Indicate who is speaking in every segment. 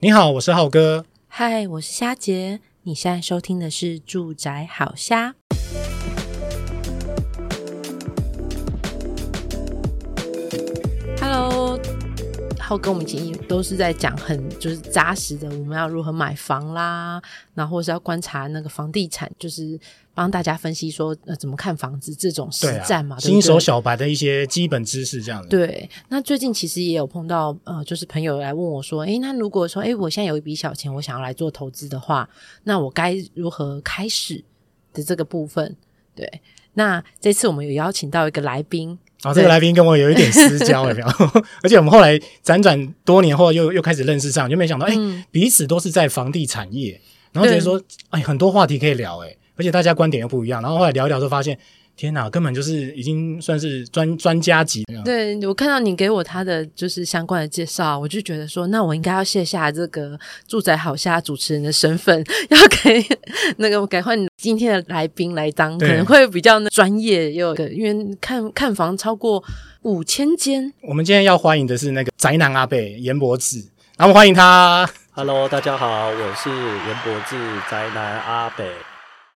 Speaker 1: 你好，我是浩哥。
Speaker 2: 嗨，我是虾姐。你现在收听的是《住宅好虾》。浩哥，我们今天都是在讲很就是扎实的，我们要如何买房啦，然后或是要观察那个房地产，就是。帮大家分析说，呃，怎么看房子这种实战嘛，
Speaker 1: 新手小白的一些基本知识这样子。
Speaker 2: 对，那最近其实也有碰到，呃，就是朋友来问我说，诶，那如果说，诶，我现在有一笔小钱，我想要来做投资的话，那我该如何开始的这个部分？对，那这次我们有邀请到一个来宾，
Speaker 1: 啊、哦，这个来宾跟我有一点私交，有没有？而且我们后来辗转多年后又又开始认识上，就没想到，哎、嗯，彼此都是在房地产业，然后觉得说，哎，很多话题可以聊，哎。而且大家观点又不一样，然后后来聊一聊就发现，天哪，根本就是已经算是专专家级的。
Speaker 2: 对，我看到你给我他的就是相关的介绍，我就觉得说，那我应该要卸下这个住宅好虾主持人的身份，要给那个改换今天的来宾来当，可能会比较专业又因为看看房超过五千间。
Speaker 1: 我们今天要欢迎的是那个宅男阿贝严伯志，然后欢迎他。
Speaker 3: Hello，大家好，我是严伯志，宅男阿伯。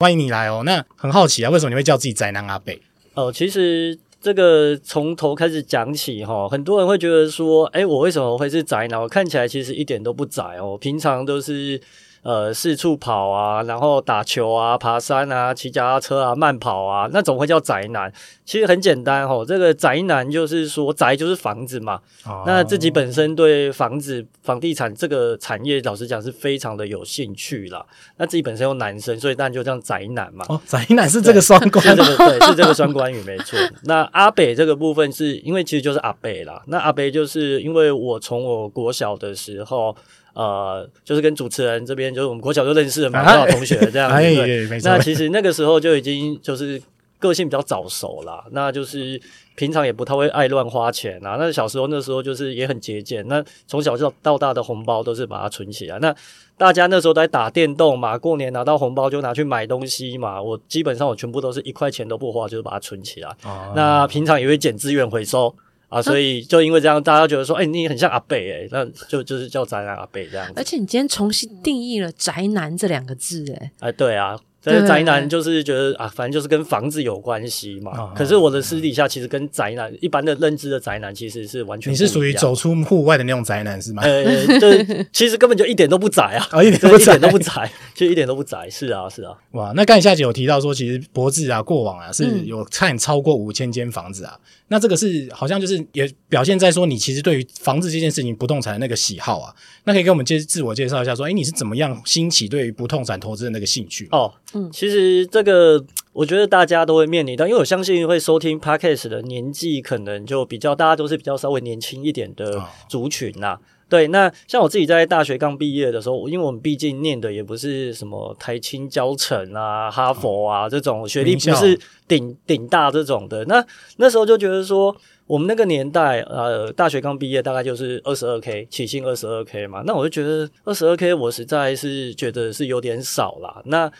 Speaker 1: 欢迎你来哦。那很好奇啊，为什么你会叫自己宅男阿北？
Speaker 3: 哦，其实这个从头开始讲起哈，很多人会觉得说，哎，我为什么会是宅男？我看起来其实一点都不宅哦，平常都是。呃，四处跑啊，然后打球啊，爬山啊，骑脚踏车啊，慢跑啊，那总会叫宅男。其实很简单哦，这个宅男就是说宅就是房子嘛。哦。那自己本身对房子、房地产这个产业，老实讲是非常的有兴趣啦。那自己本身又男生，所以当然就这样宅男嘛。
Speaker 1: 哦，宅男是这个双关，
Speaker 3: 是这个对，是这个双关语没错。那阿北这个部分是因为其实就是阿北啦。那阿北就是因为我从我国小的时候。呃，就是跟主持人这边，就是我们国小就认识的嘛，很好同学这样子。那其实那个时候就已经就是个性比较早熟啦，那就是平常也不太会爱乱花钱啊。那小时候那时候就是也很节俭，那从小就到大的红包都是把它存起来。那大家那时候都在打电动嘛，过年拿到红包就拿去买东西嘛。我基本上我全部都是一块钱都不花，就是把它存起来。哦。那平常也会捡资源回收。啊，所以就因为这样，大家觉得说，哎、欸，你很像阿贝哎，那就就是叫宅男阿贝这样子。
Speaker 2: 而且你今天重新定义了“宅男”这两个字，哎，
Speaker 3: 哎，对啊。但是宅男就是觉得啊，反正就是跟房子有关系嘛。哦、可是我的私底下其实跟宅男、嗯、一般的认知的宅男其实是完全不一样。你是属于
Speaker 1: 走出户外的那种宅男是吗？
Speaker 3: 呃，对，其实根本就一点都不宅啊，
Speaker 1: 哦、一点都不宅，
Speaker 3: 一点都不宅，其实一点都不宅。是啊，是啊。
Speaker 1: 哇，那刚才夏姐有提到说，其实博智啊，过往啊是有看超过五千间房子啊、嗯。那这个是好像就是也表现在说，你其实对于房子这件事情、不动产的那个喜好啊。那可以给我们介自我介绍一下，说，哎，你是怎么样兴起对于不动产投资的那个兴趣？
Speaker 3: 哦，嗯，其实。这个我觉得大家都会面临到，因为我相信会收听 Podcast 的年纪可能就比较，大家都是比较稍微年轻一点的族群呐、啊。对，那像我自己在大学刚毕业的时候，因为我们毕竟念的也不是什么台清交成啊、哈佛啊这种学历，不是顶顶大这种的。那那时候就觉得说，我们那个年代，呃，大学刚毕业大概就是二十二 K 起薪二十二 K 嘛。那我就觉得二十二 K 我实在是觉得是有点少啦。那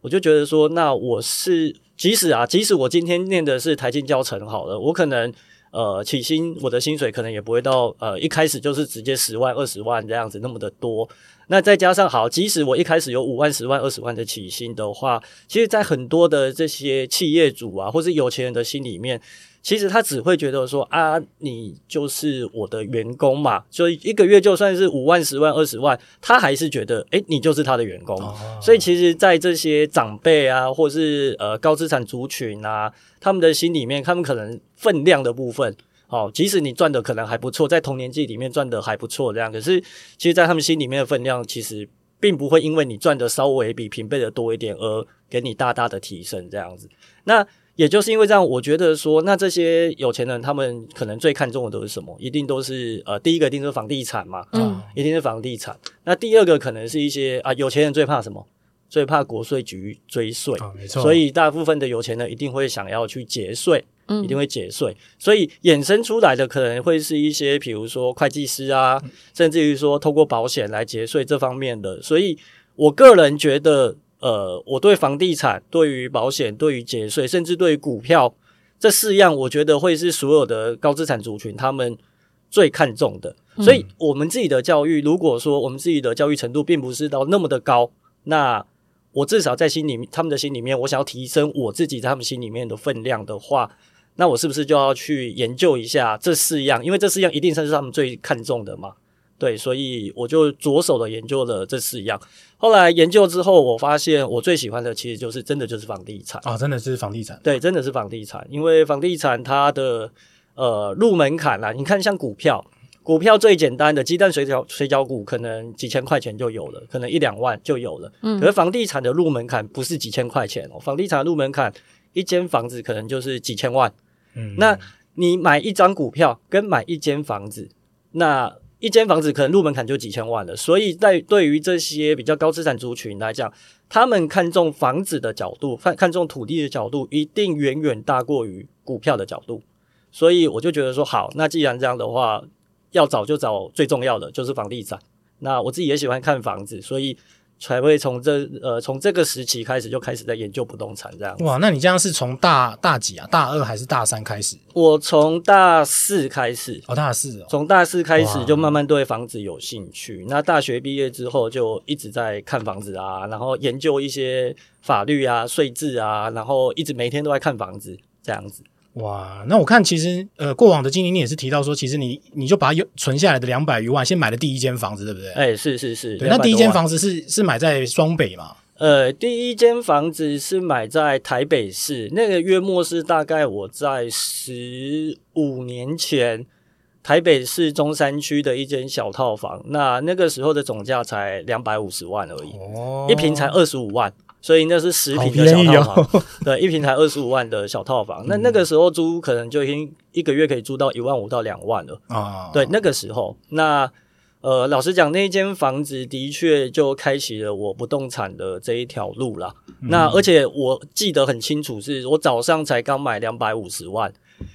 Speaker 3: 我就觉得说，那我是即使啊，即使我今天念的是台经教程好了，我可能呃起薪我的薪水可能也不会到呃一开始就是直接十万二十万这样子那么的多。那再加上好，即使我一开始有五万十万二十万的起薪的话，其实，在很多的这些企业主啊，或是有钱人的心里面。其实他只会觉得说啊，你就是我的员工嘛，所以一个月就算是五万、十万、二十万，他还是觉得，诶，你就是他的员工。哦。所以其实，在这些长辈啊，或是呃高资产族群啊，他们的心里面，他们可能分量的部分，哦，即使你赚的可能还不错，在同年纪里面赚的还不错这样，可是其实，在他们心里面的分量，其实并不会因为你赚的稍微比平辈的多一点而给你大大的提升这样子。那。也就是因为这样，我觉得说，那这些有钱人他们可能最看重的都是什么？一定都是呃，第一个一定是房地产嘛，嗯，一定是房地产。那第二个可能是一些啊，有钱人最怕什么？最怕国税局追税，哦，没错。所以大部分的有钱人一定会想要去节税，嗯，一定会节税。所以衍生出来的可能会是一些，比如说会计师啊，甚至于说透过保险来节税这方面的。所以我个人觉得。呃，我对房地产、对于保险、对于节税，甚至对于股票这四样，我觉得会是所有的高资产族群他们最看重的。所以我们自己的教育，如果说我们自己的教育程度并不是到那么的高，那我至少在心里面，他们的心里面，我想要提升我自己在他们心里面的分量的话，那我是不是就要去研究一下这四样？因为这四样一定算是他们最看重的嘛。对，所以我就着手的研究了这四样。后来研究之后，我发现我最喜欢的其实就是真的就是房地产
Speaker 1: 啊，真的是房地产。
Speaker 3: 对，真的是房地产，因为房地产它的呃入门槛啦，你看像股票，股票最简单的鸡蛋水饺水饺股，可能几千块钱就有了，可能一两万就有了。嗯，可是房地产的入门槛不是几千块钱哦，房地产的入门槛一间房子可能就是几千万。嗯，那你买一张股票跟买一间房子，那一间房子可能入门槛就几千万了，所以在对于这些比较高资产族群来讲，他们看重房子的角度，看看重土地的角度，一定远远大过于股票的角度。所以我就觉得说，好，那既然这样的话，要找就找最重要的，就是房地产。那我自己也喜欢看房子，所以。才会从这呃从这个时期开始就开始在研究不动产这样。
Speaker 1: 哇，那你这样是从大大几啊？大二还是大三开始？
Speaker 3: 我从大四开始。
Speaker 1: 哦，大四哦。
Speaker 3: 从大四开始就慢慢对房子有兴趣。那大学毕业之后就一直在看房子啊，然后研究一些法律啊、税制啊，然后一直每天都在看房子这样子。
Speaker 1: 哇，那我看其实呃，过往的经历你也是提到说，其实你你就把有存下来的两百余万，先买了第一间房子，对不对？
Speaker 3: 哎、欸，是是是。
Speaker 1: 对，那第一间房子是是买在双北嘛？
Speaker 3: 呃，第一间房子是买在台北市，那个约莫是大概我在十五年前台北市中山区的一间小套房，那那个时候的总价才两百五十万而已，哦，一平才二十五万。所以那是十平的小套房，哦、对，一平才二十五万的小套房。嗯、那那个时候租可能就已经一个月可以租到一万五到两万了啊。对，那个时候，那呃，老实讲，那一间房子的确就开启了我不动产的这一条路啦。嗯、那而且我记得很清楚，是我早上才刚买两百五十万，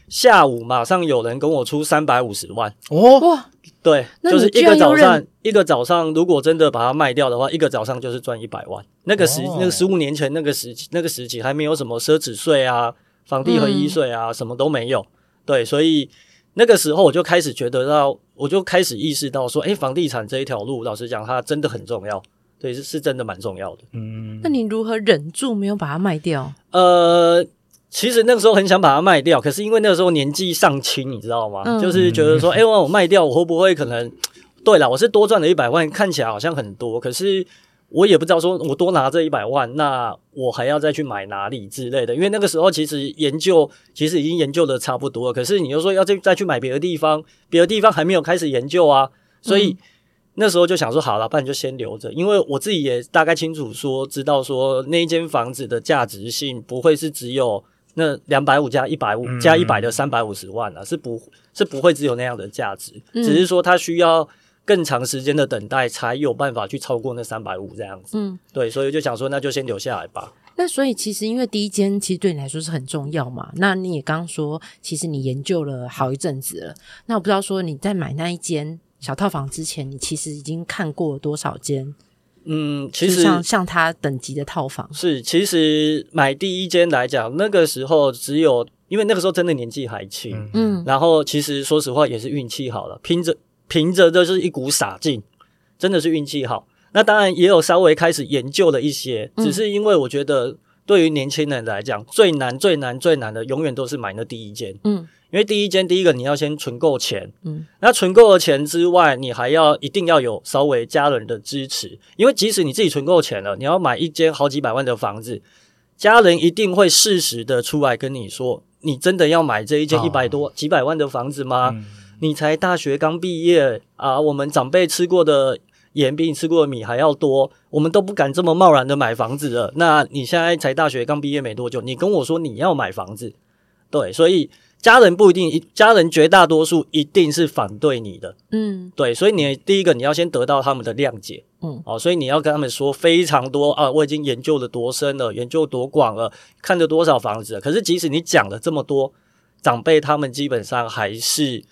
Speaker 3: 下午马上有人跟我出三百五十万
Speaker 1: 哦。哇
Speaker 3: 对，就是一个早上，一个早上，如果真的把它卖掉的话，一个早上就是赚一百万。那个时，哦、那个十五年前那个时期，那个时期还没有什么奢侈税啊、房地合一税啊，嗯、什么都没有。对，所以那个时候我就开始觉得到，我就开始意识到说，哎，房地产这一条路，老实讲，它真的很重要。对，是是真的蛮重要的。
Speaker 2: 嗯，那你如何忍住没有把它卖掉？
Speaker 3: 呃。其实那个时候很想把它卖掉，可是因为那个时候年纪尚轻，你知道吗？嗯、就是觉得说，哎、欸，我卖掉，我会不会可能？对了，我是多赚了一百万，看起来好像很多，可是我也不知道说，我多拿这一百万，那我还要再去买哪里之类的？因为那个时候其实研究其实已经研究的差不多了，可是你又说要再再去买别的地方，别的地方还没有开始研究啊，所以、嗯、那时候就想说，好了，不然就先留着，因为我自己也大概清楚说，知道说那一间房子的价值性不会是只有。那两百五加一百五加一百的三百五十万啊，是不，是不会只有那样的价值，嗯、只是说它需要更长时间的等待，才有办法去超过那三百五这样子。嗯，对，所以就想说，那就先留下来吧。
Speaker 2: 那所以其实因为第一间其实对你来说是很重要嘛。那你也刚刚说，其实你研究了好一阵子了。那我不知道说你在买那一间小套房之前，你其实已经看过了多少间？
Speaker 3: 嗯，其实
Speaker 2: 像像他等级的套房。
Speaker 3: 是，其实买第一间来讲，那个时候只有，因为那个时候真的年纪还轻，嗯，然后其实说实话也是运气好了，凭着凭着就是一股傻劲，真的是运气好。那当然也有稍微开始研究了一些，只是因为我觉得对于年轻人来讲，最难最难最难的永远都是买那第一间，嗯。因为第一间，第一个你要先存够钱，嗯，那存够了钱之外，你还要一定要有稍微家人的支持，因为即使你自己存够钱了，你要买一间好几百万的房子，家人一定会适时的出来跟你说，你真的要买这一间一百多、哦、几百万的房子吗？嗯、你才大学刚毕业啊，我们长辈吃过的盐比你吃过的米还要多，我们都不敢这么贸然的买房子了。那你现在才大学刚毕业没多久，你跟我说你要买房子，对，所以。家人不一定，家人绝大多数一定是反对你的，嗯，对，所以你第一个你要先得到他们的谅解，嗯，哦，所以你要跟他们说非常多啊，我已经研究了多深了，研究多广了，看了多少房子了，可是即使你讲了这么多，长辈他们基本上还是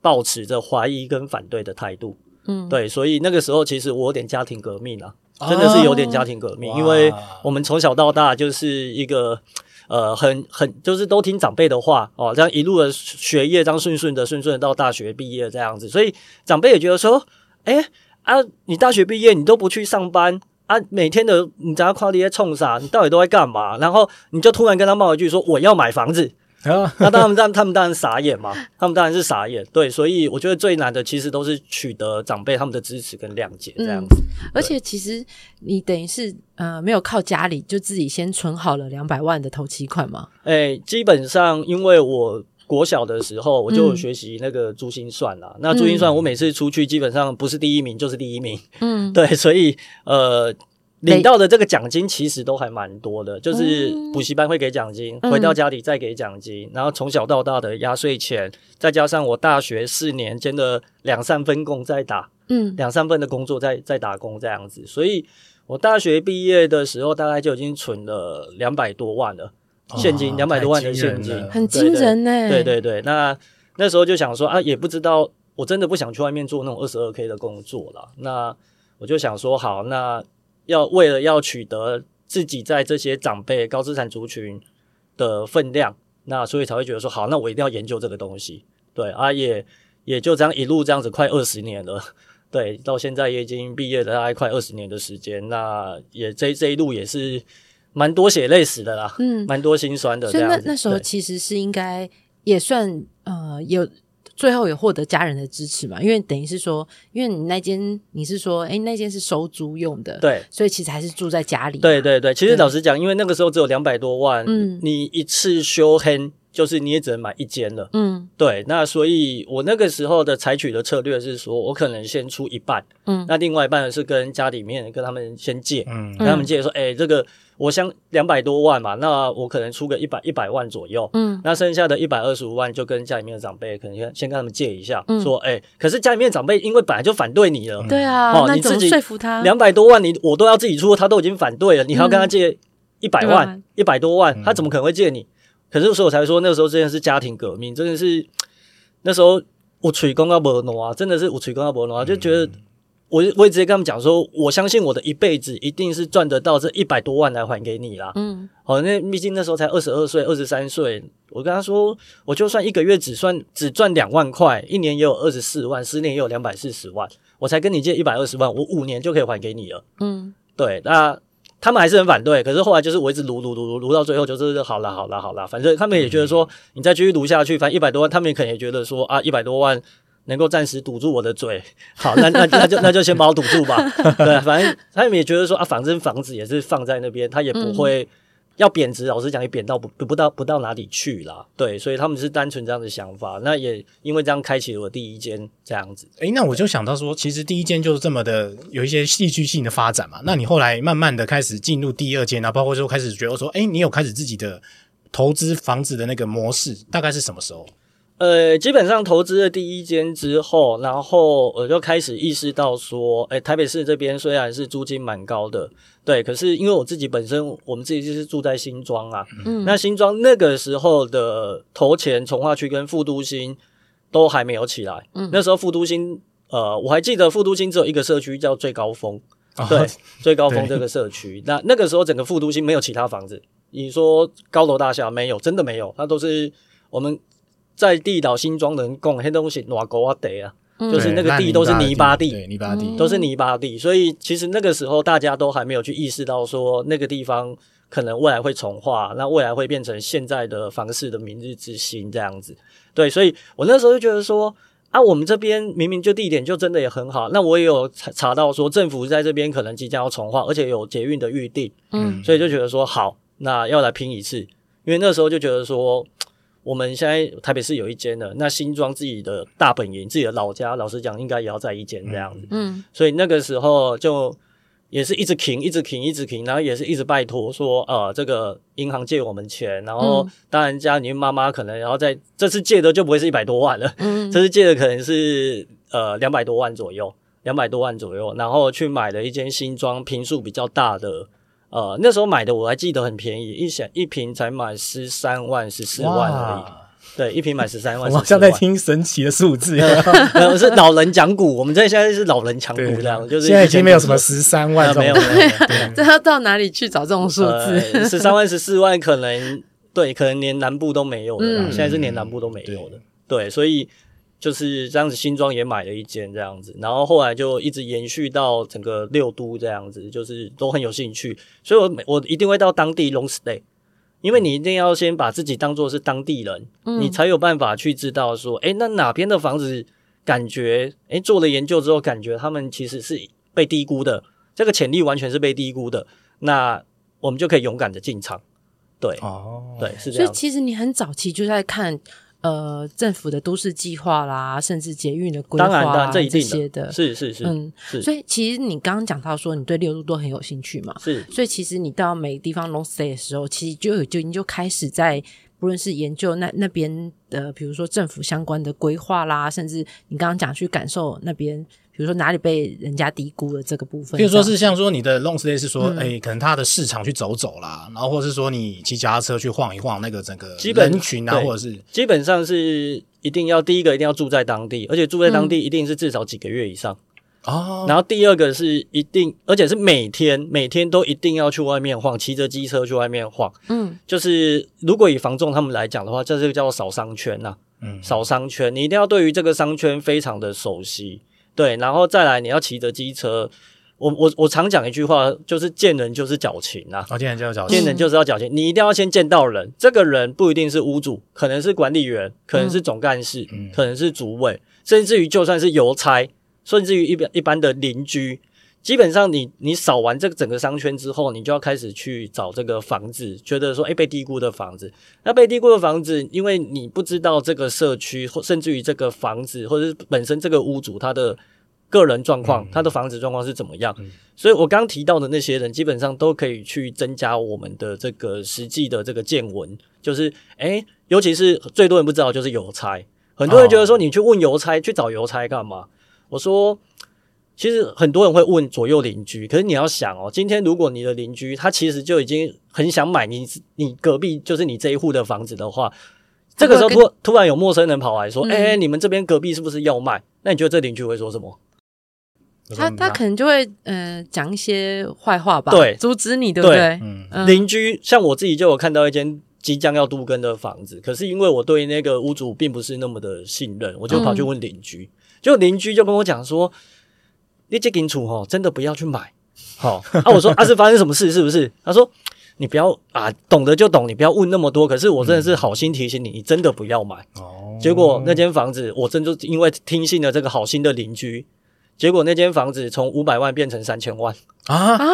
Speaker 3: 保持着怀疑跟反对的态度，嗯，对，所以那个时候其实我有点家庭革命啊，真的是有点家庭革命，哦，因为我们从小到大就是一个。呃很很就是都听长辈的话哦，这样一路的学业这样顺顺的顺顺的到大学毕业这样子，所以长辈也觉得说，哎啊，你大学毕业你都不去上班啊，每天的你在夸你在冲啥，你到底都在干嘛？然后你就突然跟他冒一句说我要买房子。那当然，让他们当然傻眼嘛，他们当然是傻眼。对，所以我觉得最难的其实都是取得长辈他们的支持跟谅解这样子。
Speaker 2: 嗯、而且其实你等于是呃没有靠家里，就自己先存好了两百万的头期款嘛。
Speaker 3: 哎、欸，基本上因为我国小的时候我就有学习那个珠心算啦。嗯、那珠心算我每次出去基本上不是第一名就是第一名。嗯，对，所以呃。领到的这个奖金其实都还蛮多的，就是补习班会给奖金，回到家里再给奖金，然后从小到大的压岁钱，再加上我大学四年间的两三份工在打，嗯，两三份的工作在在打工这样子，所以我大学毕业的时候大概就已经存了两百多万了，现金两百多万的现金，
Speaker 2: 很惊人呢。
Speaker 3: 对对对，那那时候就想说啊，也不知道，我真的不想去外面做那种二十二 K 的工作了，那我就想说好那。要为了要取得自己在这些长辈高资产族群的分量，那所以才会觉得说好，那我一定要研究这个东西。对啊，也也就这样一路这样子快二十年了，对，到现在也已经毕业了大概快二十年的时间，那也这这一路也是蛮多血泪史的啦，嗯，蛮多心酸的。
Speaker 2: 所以那那时候其实是应该也算呃有。最后也获得家人的支持嘛？因为等于是说，因为你那间你是说，诶，那间是收租用的，
Speaker 3: 对，
Speaker 2: 所以其实还是住在家里。
Speaker 3: 对对对，其实老实讲，因为那个时候只有两百多万，嗯，你一次修黑。就是你也只能买一间了，嗯，对，那所以我那个时候的采取的策略是说，我可能先出一半，嗯，那另外一半是跟家里面跟他们先借，嗯，跟他们借说，哎、欸，这个我想两百多万嘛，那我可能出个一百一百万左右，嗯，那剩下的一百二十五万就跟家里面的长辈可能先先跟他们借一下，嗯、说，哎、欸，可是家里面的长辈因为本来就反对你了，
Speaker 2: 对啊，哦，你自己说服他？
Speaker 3: 两百多万你我都要自己出，他都已经反对了，你还要跟他借一百万一百、嗯、多万，他怎么可能会借你？可是，所以我才说那个时候真的是家庭革命，真的是那时候我吹公要不挪啊，真的是我吹公要不挪啊，就觉得我我也直接跟他们讲说，我相信我的一辈子一定是赚得到这一百多万来还给你啦。嗯，好，那毕竟那时候才二十二岁、二十三岁，我跟他说，我就算一个月只算只赚两万块，一年也有二十四万，十年也有两百四十万，我才跟你借一百二十万，我五年就可以还给你了。嗯，对，那。他们还是很反对，可是后来就是我一直撸撸撸撸撸到最后就是好了好了好了，反正他们也觉得说你再继续撸下去，反正一百多万，他们也可能也觉得说啊一百多万能够暂时堵住我的嘴，好，那那那就那就先把我堵住吧，对，反正他们也觉得说啊，反正房子也是放在那边，他也不会。要贬值，老实讲也贬到不不到不到哪里去啦。对，所以他们是单纯这样的想法。那也因为这样开启了我第一间这样子。
Speaker 1: 诶，那我就想到说，其实第一间就是这么的有一些戏剧性的发展嘛。那你后来慢慢的开始进入第二间啊，包括说开始觉得说，诶，你有开始自己的投资房子的那个模式，大概是什么时候？
Speaker 3: 呃，基本上投资了第一间之后，然后我就开始意识到说，诶，台北市这边虽然是租金蛮高的，对，可是因为我自己本身，我们自己就是住在新庄啊，嗯，那新庄那个时候的头前从化区跟副都心都还没有起来，嗯，那时候副都心，呃，我还记得副都心只有一个社区叫最高峰，哦、对，最高峰这个社区，那那个时候整个副都心没有其他房子，你说高楼大厦没有，真的没有，它都是我们。在地岛新庄人讲，那东西哪沟啊地啊，就是那个地都是泥巴地，
Speaker 1: 泥巴地。
Speaker 3: 都是泥巴地，所以其实那个时候大家都还没有去意识到说那个地方可能未来会重化，那未来会变成现在的房市的明日之星这样子。对，所以我那时候就觉得说啊，我们这边明明就地点就真的也很好，那我也有查查到说政府在这边可能即将要重划，而且有捷运的预定，嗯，所以就觉得说好，那要来拼一次，因为那时候就觉得说。我们现在台北市有一间了，那新庄自己的大本营、自己的老家，老实讲，应该也要在一间这样子。嗯，所以那个时候就也是一直停，一直停，一直停，然后也是一直拜托说，呃，这个银行借我们钱，然后当然家里面妈妈可能，然后在这次借的就不会是一百多万了，嗯，这次借的可能是呃两百多万左右，两百多万左右，然后去买了一间新庄坪数比较大的。呃，那时候买的我还记得很便宜，一想一瓶才买十三万、十四万而已。对，一瓶买十三万。我
Speaker 1: 好像在听神奇的数字。
Speaker 3: 我，是老人讲股，我们这现在是老人讲股这样，就是
Speaker 1: 现在已经没有什么十三万，
Speaker 3: 没有没有。
Speaker 2: 这要到哪里去找这种数字？
Speaker 3: 十三万、十四万可能对，可能连南部都没有的，嗯、现在是连南部都没有的。嗯、对，所以就是这样子，新庄也买了一间这样子，然后后来就一直延续到整个六都这样子，就是都很有兴趣，所以我我一定会到当地 long stay，因为你一定要先把自己当做是当地人，嗯、你才有办法去知道说，诶，那哪边的房子感觉，诶，做了研究之后感觉他们其实是被低估的，这个潜力完全是被低估的，那我们就可以勇敢的进场。对哦，对是这样。
Speaker 2: 所以其实你很早期就在看呃政府的都市计划啦，甚至捷运的规划啊，这些的，
Speaker 3: 是是是，嗯，是。
Speaker 2: 所以其实你刚刚讲到说你对六都都很有兴趣嘛，
Speaker 3: 是。
Speaker 2: 所以其实你到每个地方 long stay 的时候，其实就有就已经就开始在不论是研究那那边的，比如说政府相关的规划啦，甚至你刚刚讲去感受那边。比如说哪里被人家低估了这个部分，
Speaker 1: 比如说是像说你的 long stay 是说，哎、嗯欸，可能他的市场去走走啦，然后或者是说你骑脚踏车去晃一晃那个整个人群啊，或者是
Speaker 3: 基本上是一定要第一个一定要住在当地，而且住在当地一定是至少几个月以上哦。嗯、然后第二个是一定，而且是每天每天都一定要去外面晃，骑着机车去外面晃。嗯，就是如果以房仲他们来讲的话，这是个叫做扫商圈呐、啊。嗯，扫商圈，你一定要对于这个商圈非常的熟悉。对，然后再来，你要骑着机车。我我我常讲一句话，就是见人就是矫情啊。
Speaker 1: 哦，见人就是矫情，
Speaker 3: 见人就是要矫情。你一定要先见到人，这个人不一定是屋主，可能是管理员，可能是总干事，嗯、可能是主委，甚至于就算是邮差，甚至于一般一般的邻居。基本上你，你你扫完这个整个商圈之后，你就要开始去找这个房子，觉得说，诶，被低估的房子。那被低估的房子，因为你不知道这个社区，或甚至于这个房子，或者是本身这个屋主他的个人状况，他的房子状况是怎么样。所以我刚提到的那些人，基本上都可以去增加我们的这个实际的这个见闻。就是，诶，尤其是最多人不知道，就是邮差。很多人觉得说，你去问邮差，去找邮差干嘛？我说。其实很多人会问左右邻居，可是你要想哦，今天如果你的邻居他其实就已经很想买你你隔壁就是你这一户的房子的话，这个时候突突然有陌生人跑来说：“哎、嗯，你们这边隔壁是不是要卖？”那你觉得这邻居会说什么？
Speaker 2: 他他可能就会呃讲一些坏话吧，
Speaker 3: 对，
Speaker 2: 阻止你，对不对？对
Speaker 3: 嗯，邻居像我自己就有看到一间即将要都更的房子，可是因为我对那个屋主并不是那么的信任，我就跑去问邻居，就邻居就跟我讲说。你这间厝吼，真的不要去买，好 啊！我说啊，是发生什么事是不是？他说你不要啊，懂得就懂，你不要问那么多。可是我真的是好心提醒你，你真的不要买。哦，结果那间房子，我真就因为听信了这个好心的邻居，结果那间房子从五百万变成三千万啊啊！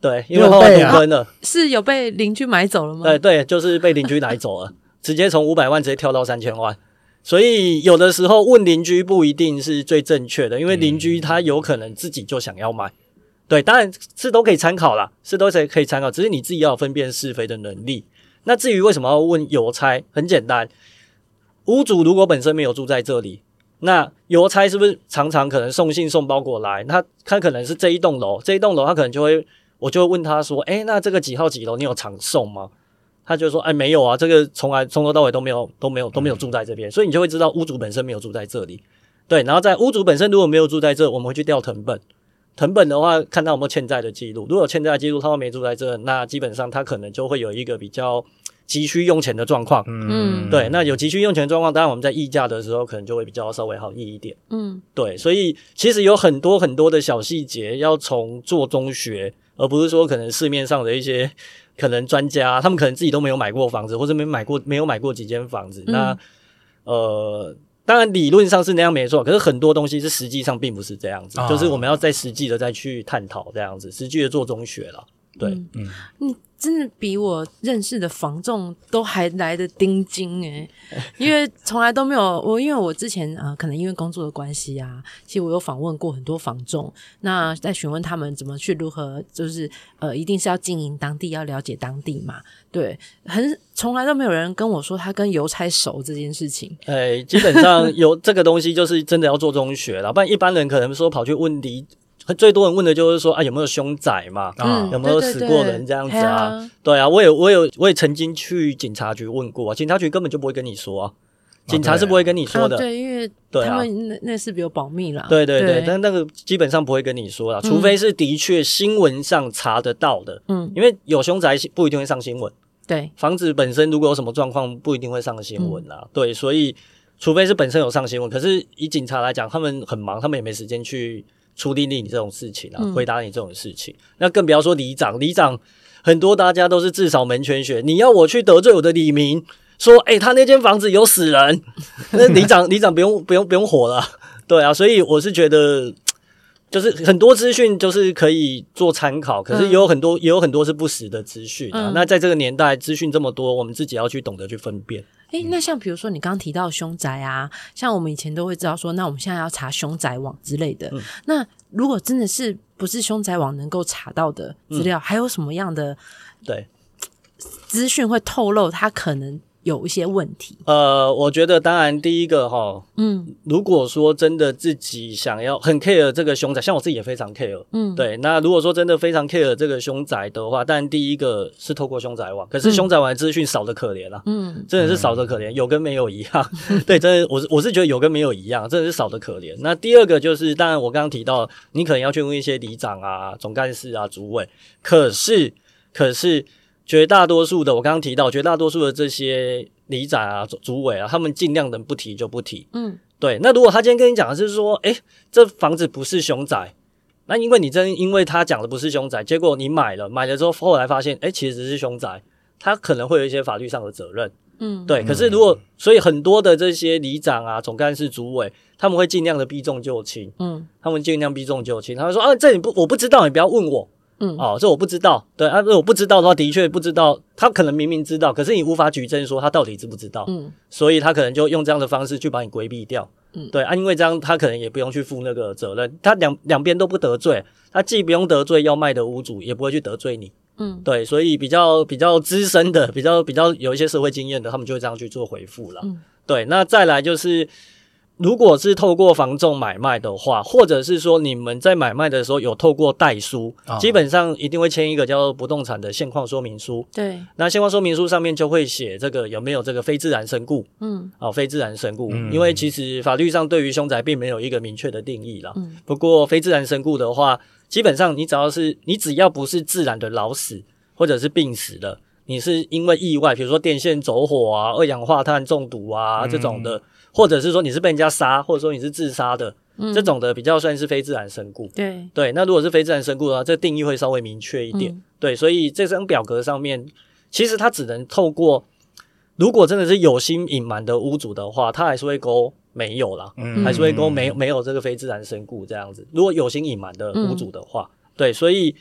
Speaker 3: 对，因为后来都分了，
Speaker 2: 是有被邻居买走了吗？
Speaker 3: 对对，就是被邻居买走了，直接从五百万直接跳到三千万。所以有的时候问邻居不一定是最正确的，因为邻居他有可能自己就想要买，嗯、对，当然是都可以参考啦，是都可以可以参考，只是你自己要有分辨是非的能力。那至于为什么要问邮差，很简单，屋主如果本身没有住在这里，那邮差是不是常常可能送信送包裹来？他他可能是这一栋楼，这一栋楼他可能就会，我就会问他说，诶，那这个几号几楼你有常送吗？他就说：“哎，没有啊，这个从来从头到尾都没有都没有都没有住在这边，所以你就会知道屋主本身没有住在这里。对，然后在屋主本身如果没有住在这，我们会去调謄本。謄本的话，看他有没有欠债的记录。如果有欠债的记录，他都没住在这，那基本上他可能就会有一个比较急需用钱的状况。嗯，对，那有急需用钱的状况，当然我们在议价的时候可能就会比较稍微好议一点。嗯，对，所以其实有很多很多的小细节要从做中学，而不是说可能市面上的一些。”可能专家他们可能自己都没有买过房子，或者没买过没有买过几间房子。嗯、那呃，当然理论上是那样没错，可是很多东西是实际上并不是这样子，哦、就是我们要再实际的再去探讨这样子，实际的做中学了。对，嗯。
Speaker 2: 嗯真的比我认识的房仲都还来得盯紧诶，因为从来都没有我，因为我之前啊、可能因为工作的关系啊，其实我有访问过很多房仲，那在询问他们怎么去如何，就是呃，一定是要经营当地，要了解当地嘛，对，很从来都没有人跟我说他跟邮差熟这件事情。
Speaker 3: 哎，基本上有这个东西就是真的要做中学了，不然一般人可能说跑去问离。最多人问的就是说啊，有没有凶宅嘛？啊，有没有死过人这样子啊？对啊，我也我有我也曾经去警察局问过，啊警察局根本就不会跟你说啊，警察是不会跟你说的，
Speaker 2: 对，因为他们那那是比较保密啦。
Speaker 3: 对对对，但那个基本上不会跟你说啦，除非是的确新闻上查得到的，嗯，因为有凶宅不一定会上新闻，
Speaker 2: 对，
Speaker 3: 房子本身如果有什么状况，不一定会上新闻啦。嗯、对，所以除非是本身有上新闻，可是以警察来讲，他们很忙，他们也没时间去处理你这种事情啊，嗯、回答你这种事情。那更不要说里长，里长很多大家都是自扫门前雪。你要我去得罪我的李明，说，诶、欸、他那间房子有死人，那里长里长不用不用不用火了。对啊，所以我是觉得。就是很多资讯就是可以做参考，可是也有很多、嗯、也有很多是不实的资讯啊。嗯、那在这个年代，资讯这么多，我们自己要去懂得去分辨。
Speaker 2: 诶，那像比如说你刚刚提到凶宅啊，像我们以前都会知道说，那我们现在要查凶宅网之类的。嗯、那如果真的是不是凶宅网能够查到的资料，嗯、还有什么样的对资讯会透露它可能？有一些问题。
Speaker 3: 呃，我觉得当然第一个哈，嗯，如果说真的自己想要很 care 这个凶宅，像我自己也非常 care，嗯，对。那如果说真的非常 care 这个凶宅的话，当然第一个是透过凶宅网，可是凶宅网的资讯少的可怜啊，嗯，真的是少的可怜，有跟没有一样。嗯、对，真的，我是我是觉得有跟没有一样，真的是少的可怜。那第二个就是，当然我刚刚提到，你可能要去问一些里长啊、总干事啊、主委，可是可是。绝大多数的，我刚刚提到，绝大多数的这些里长啊、主委啊，他们尽量能不提就不提。嗯，对。那如果他今天跟你讲的是说，诶，这房子不是凶宅，那因为你真因为他讲的不是凶宅，结果你买了，买了之后后来发现，诶，其实是凶宅，他可能会有一些法律上的责任。嗯，对。可是如果，所以很多的这些里长啊、总干事、主委，他们会尽量的避重就轻。嗯，他们尽量避重就轻，他会说啊，这你不，我不知道，你不要问我。嗯，哦，这我不知道，对啊，这我不知道的话，的确不知道，他可能明明知道，可是你无法举证说他到底知不知道，嗯，所以他可能就用这样的方式去把你规避掉，嗯，对啊，因为这样他可能也不用去负那个责任，他两两边都不得罪，他既不用得罪要卖的屋主，也不会去得罪你，嗯，对，所以比较比较资深的，比较比较有一些社会经验的，他们就会这样去做回复了，嗯，对，那再来就是。如果是透过房仲买卖的话，或者是说你们在买卖的时候有透过代书，哦、基本上一定会签一个叫做不动产的现况说明书。对，那现况说明书上面就会写这个有没有这个非自然身故。嗯，哦，非自然身故，嗯、因为其实法律上对于凶宅并没有一个明确的定义啦。嗯，不过非自然身故的话，基本上你只要是你只要不是自然的老死或者是病死的，你是因为意外，比如说电线走火啊、二氧化碳中毒啊、嗯、这种的。或者是说你是被人家杀，或者说你是自杀的，嗯、这种的比较算是非自然身故。对对，那如果是非自然身故的话，这定义会稍微明确一点。嗯、对，所以这张表格上面，其实它只能透过，如果真的是有心隐瞒的屋主的话，他还是会勾没有啦，嗯、还是会勾没没有这个非自然身故这样子。如果有心隐瞒的屋主的话，嗯、对，所以。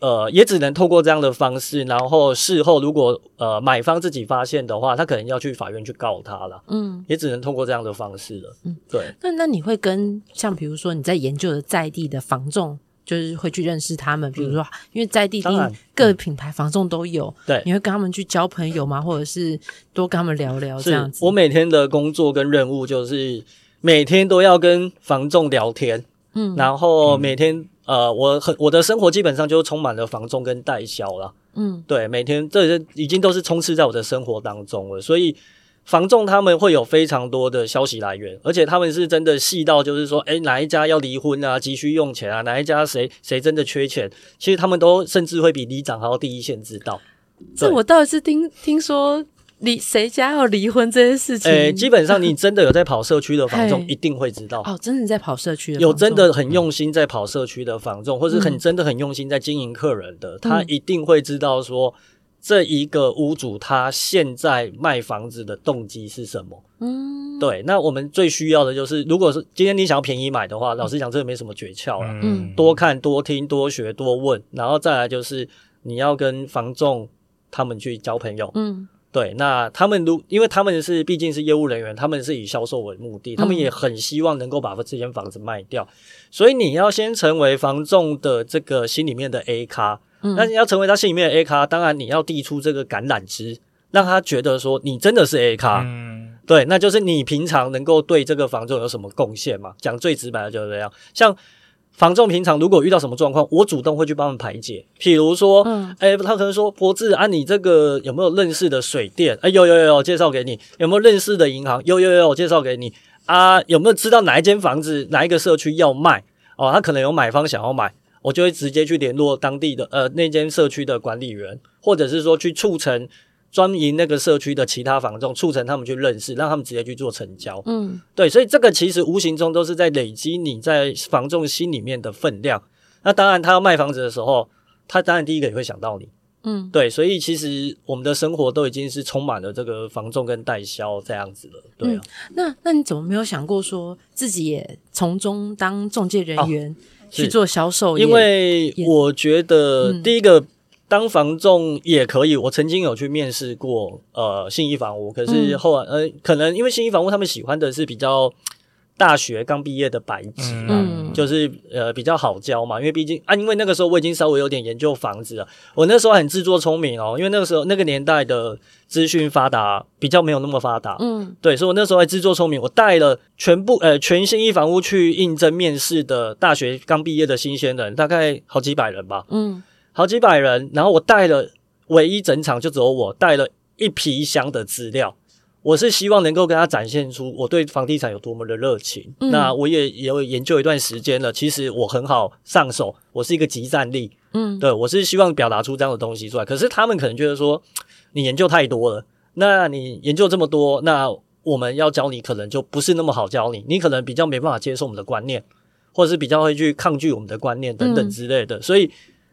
Speaker 3: 呃，也只能透过这样的方式，然后事后如果呃买方自己发现的话，他可能要去法院去告他了。嗯，也只能通过这样的方式了。嗯，对。
Speaker 2: 那那你会跟像比如说你在研究的在地的房仲，就是会去认识他们，比如说、嗯、因为在地定各品牌房仲都有，对、嗯，你会跟他们去交朋友吗？或者是多跟他们聊聊这样子？
Speaker 3: 我每天的工作跟任务就是每天都要跟房仲聊天，嗯，然后每天。嗯呃，我很我的生活基本上就充满了房仲跟代销了，嗯，对，每天这些已经都是充斥在我的生活当中了。所以房仲他们会有非常多的消息来源，而且他们是真的细到就是说，诶，哪一家要离婚啊，急需用钱啊，哪一家谁谁真的缺钱，其实他们都甚至会比里长还要第一线知道。
Speaker 2: 这我倒是听听说。离谁家要离婚这件事情？诶、
Speaker 3: 欸，基本上你真的有在跑社区的房仲，一定会知道。
Speaker 2: 哦，真的在跑社区的，
Speaker 3: 有真的很用心在跑社区的房仲，嗯、或是很真的很用心在经营客人的，嗯、他一定会知道说，这一个屋主他现在卖房子的动机是什么。嗯，对。那我们最需要的就是，如果是今天你想要便宜买的话，老实讲，这个没什么诀窍了。嗯，多看多听多学多问，然后再来就是你要跟房仲他们去交朋友。嗯。对，那他们如因为他们是毕竟是业务人员，他们是以销售为目的，他们也很希望能够把这间房子卖掉，所以你要先成为房仲的这个心里面的 A 咖，那你要成为他心里面的 A 咖，当然你要递出这个橄榄枝，让他觉得说你真的是 A 咖，对，那就是你平常能够对这个房仲有什么贡献嘛？讲最直白的就是这样，像。房仲平常如果遇到什么状况，我主动会去帮他们排解。譬如说，嗯，哎、欸，他可能说，博智啊，你这个有没有认识的水电？哎、欸，有有有有，介绍给你。有没有认识的银行？有有有，我介绍给你。啊，有没有知道哪一间房子、哪一个社区要卖？哦，他可能有买方想要买。我就会直接去联络当地的呃那间社区的管理员，或者是说去促成专营那个社区的其他房仲，促成他们去认识，让他们直接去做成交。
Speaker 2: 嗯，
Speaker 3: 对，所以这个其实无形中都是在累积你在房仲心里面的分量。那当然，他要卖房子的时候，他当然第一个也会想到你。
Speaker 2: 嗯，
Speaker 3: 对，所以其实我们的生活都已经是充满了这个房仲跟代销这样子了。对啊，
Speaker 2: 嗯、那那你怎么没有想过说自己也从中当中介人员？哦去做销售，
Speaker 3: 因为我觉得第一个当房仲也可以。我曾经有去面试过，呃，信义房屋，可是后来，呃，可能因为信义房屋他们喜欢的是比较。大学刚毕业的白纸，嗯，就是呃比较好教嘛，因为毕竟啊，因为那个时候我已经稍微有点研究房子了，我那时候很自作聪明哦，因为那个时候那个年代的资讯发达比较没有那么发达，嗯，对，所以我那时候还自作聪明，我带了全部呃全信义房屋去应征面试的大学刚毕业的新鲜人，大概好几百人吧，嗯，好几百人，然后我带了唯一整场就只有我带了一皮箱的资料。我是希望能够跟他展现出我对房地产有多么的热情。嗯、那我也也有研究一段时间了，其实我很好上手，我是一个集战力。嗯，对，我是希望表达出这样的东西出来。可是他们可能觉得说，你研究太多了，那你研究这么多，那我们要教你可能就不是那么好教你，你可能比较没办法接受我们的观念，或者是比较会去抗拒我们的观念等等之类的。嗯、所以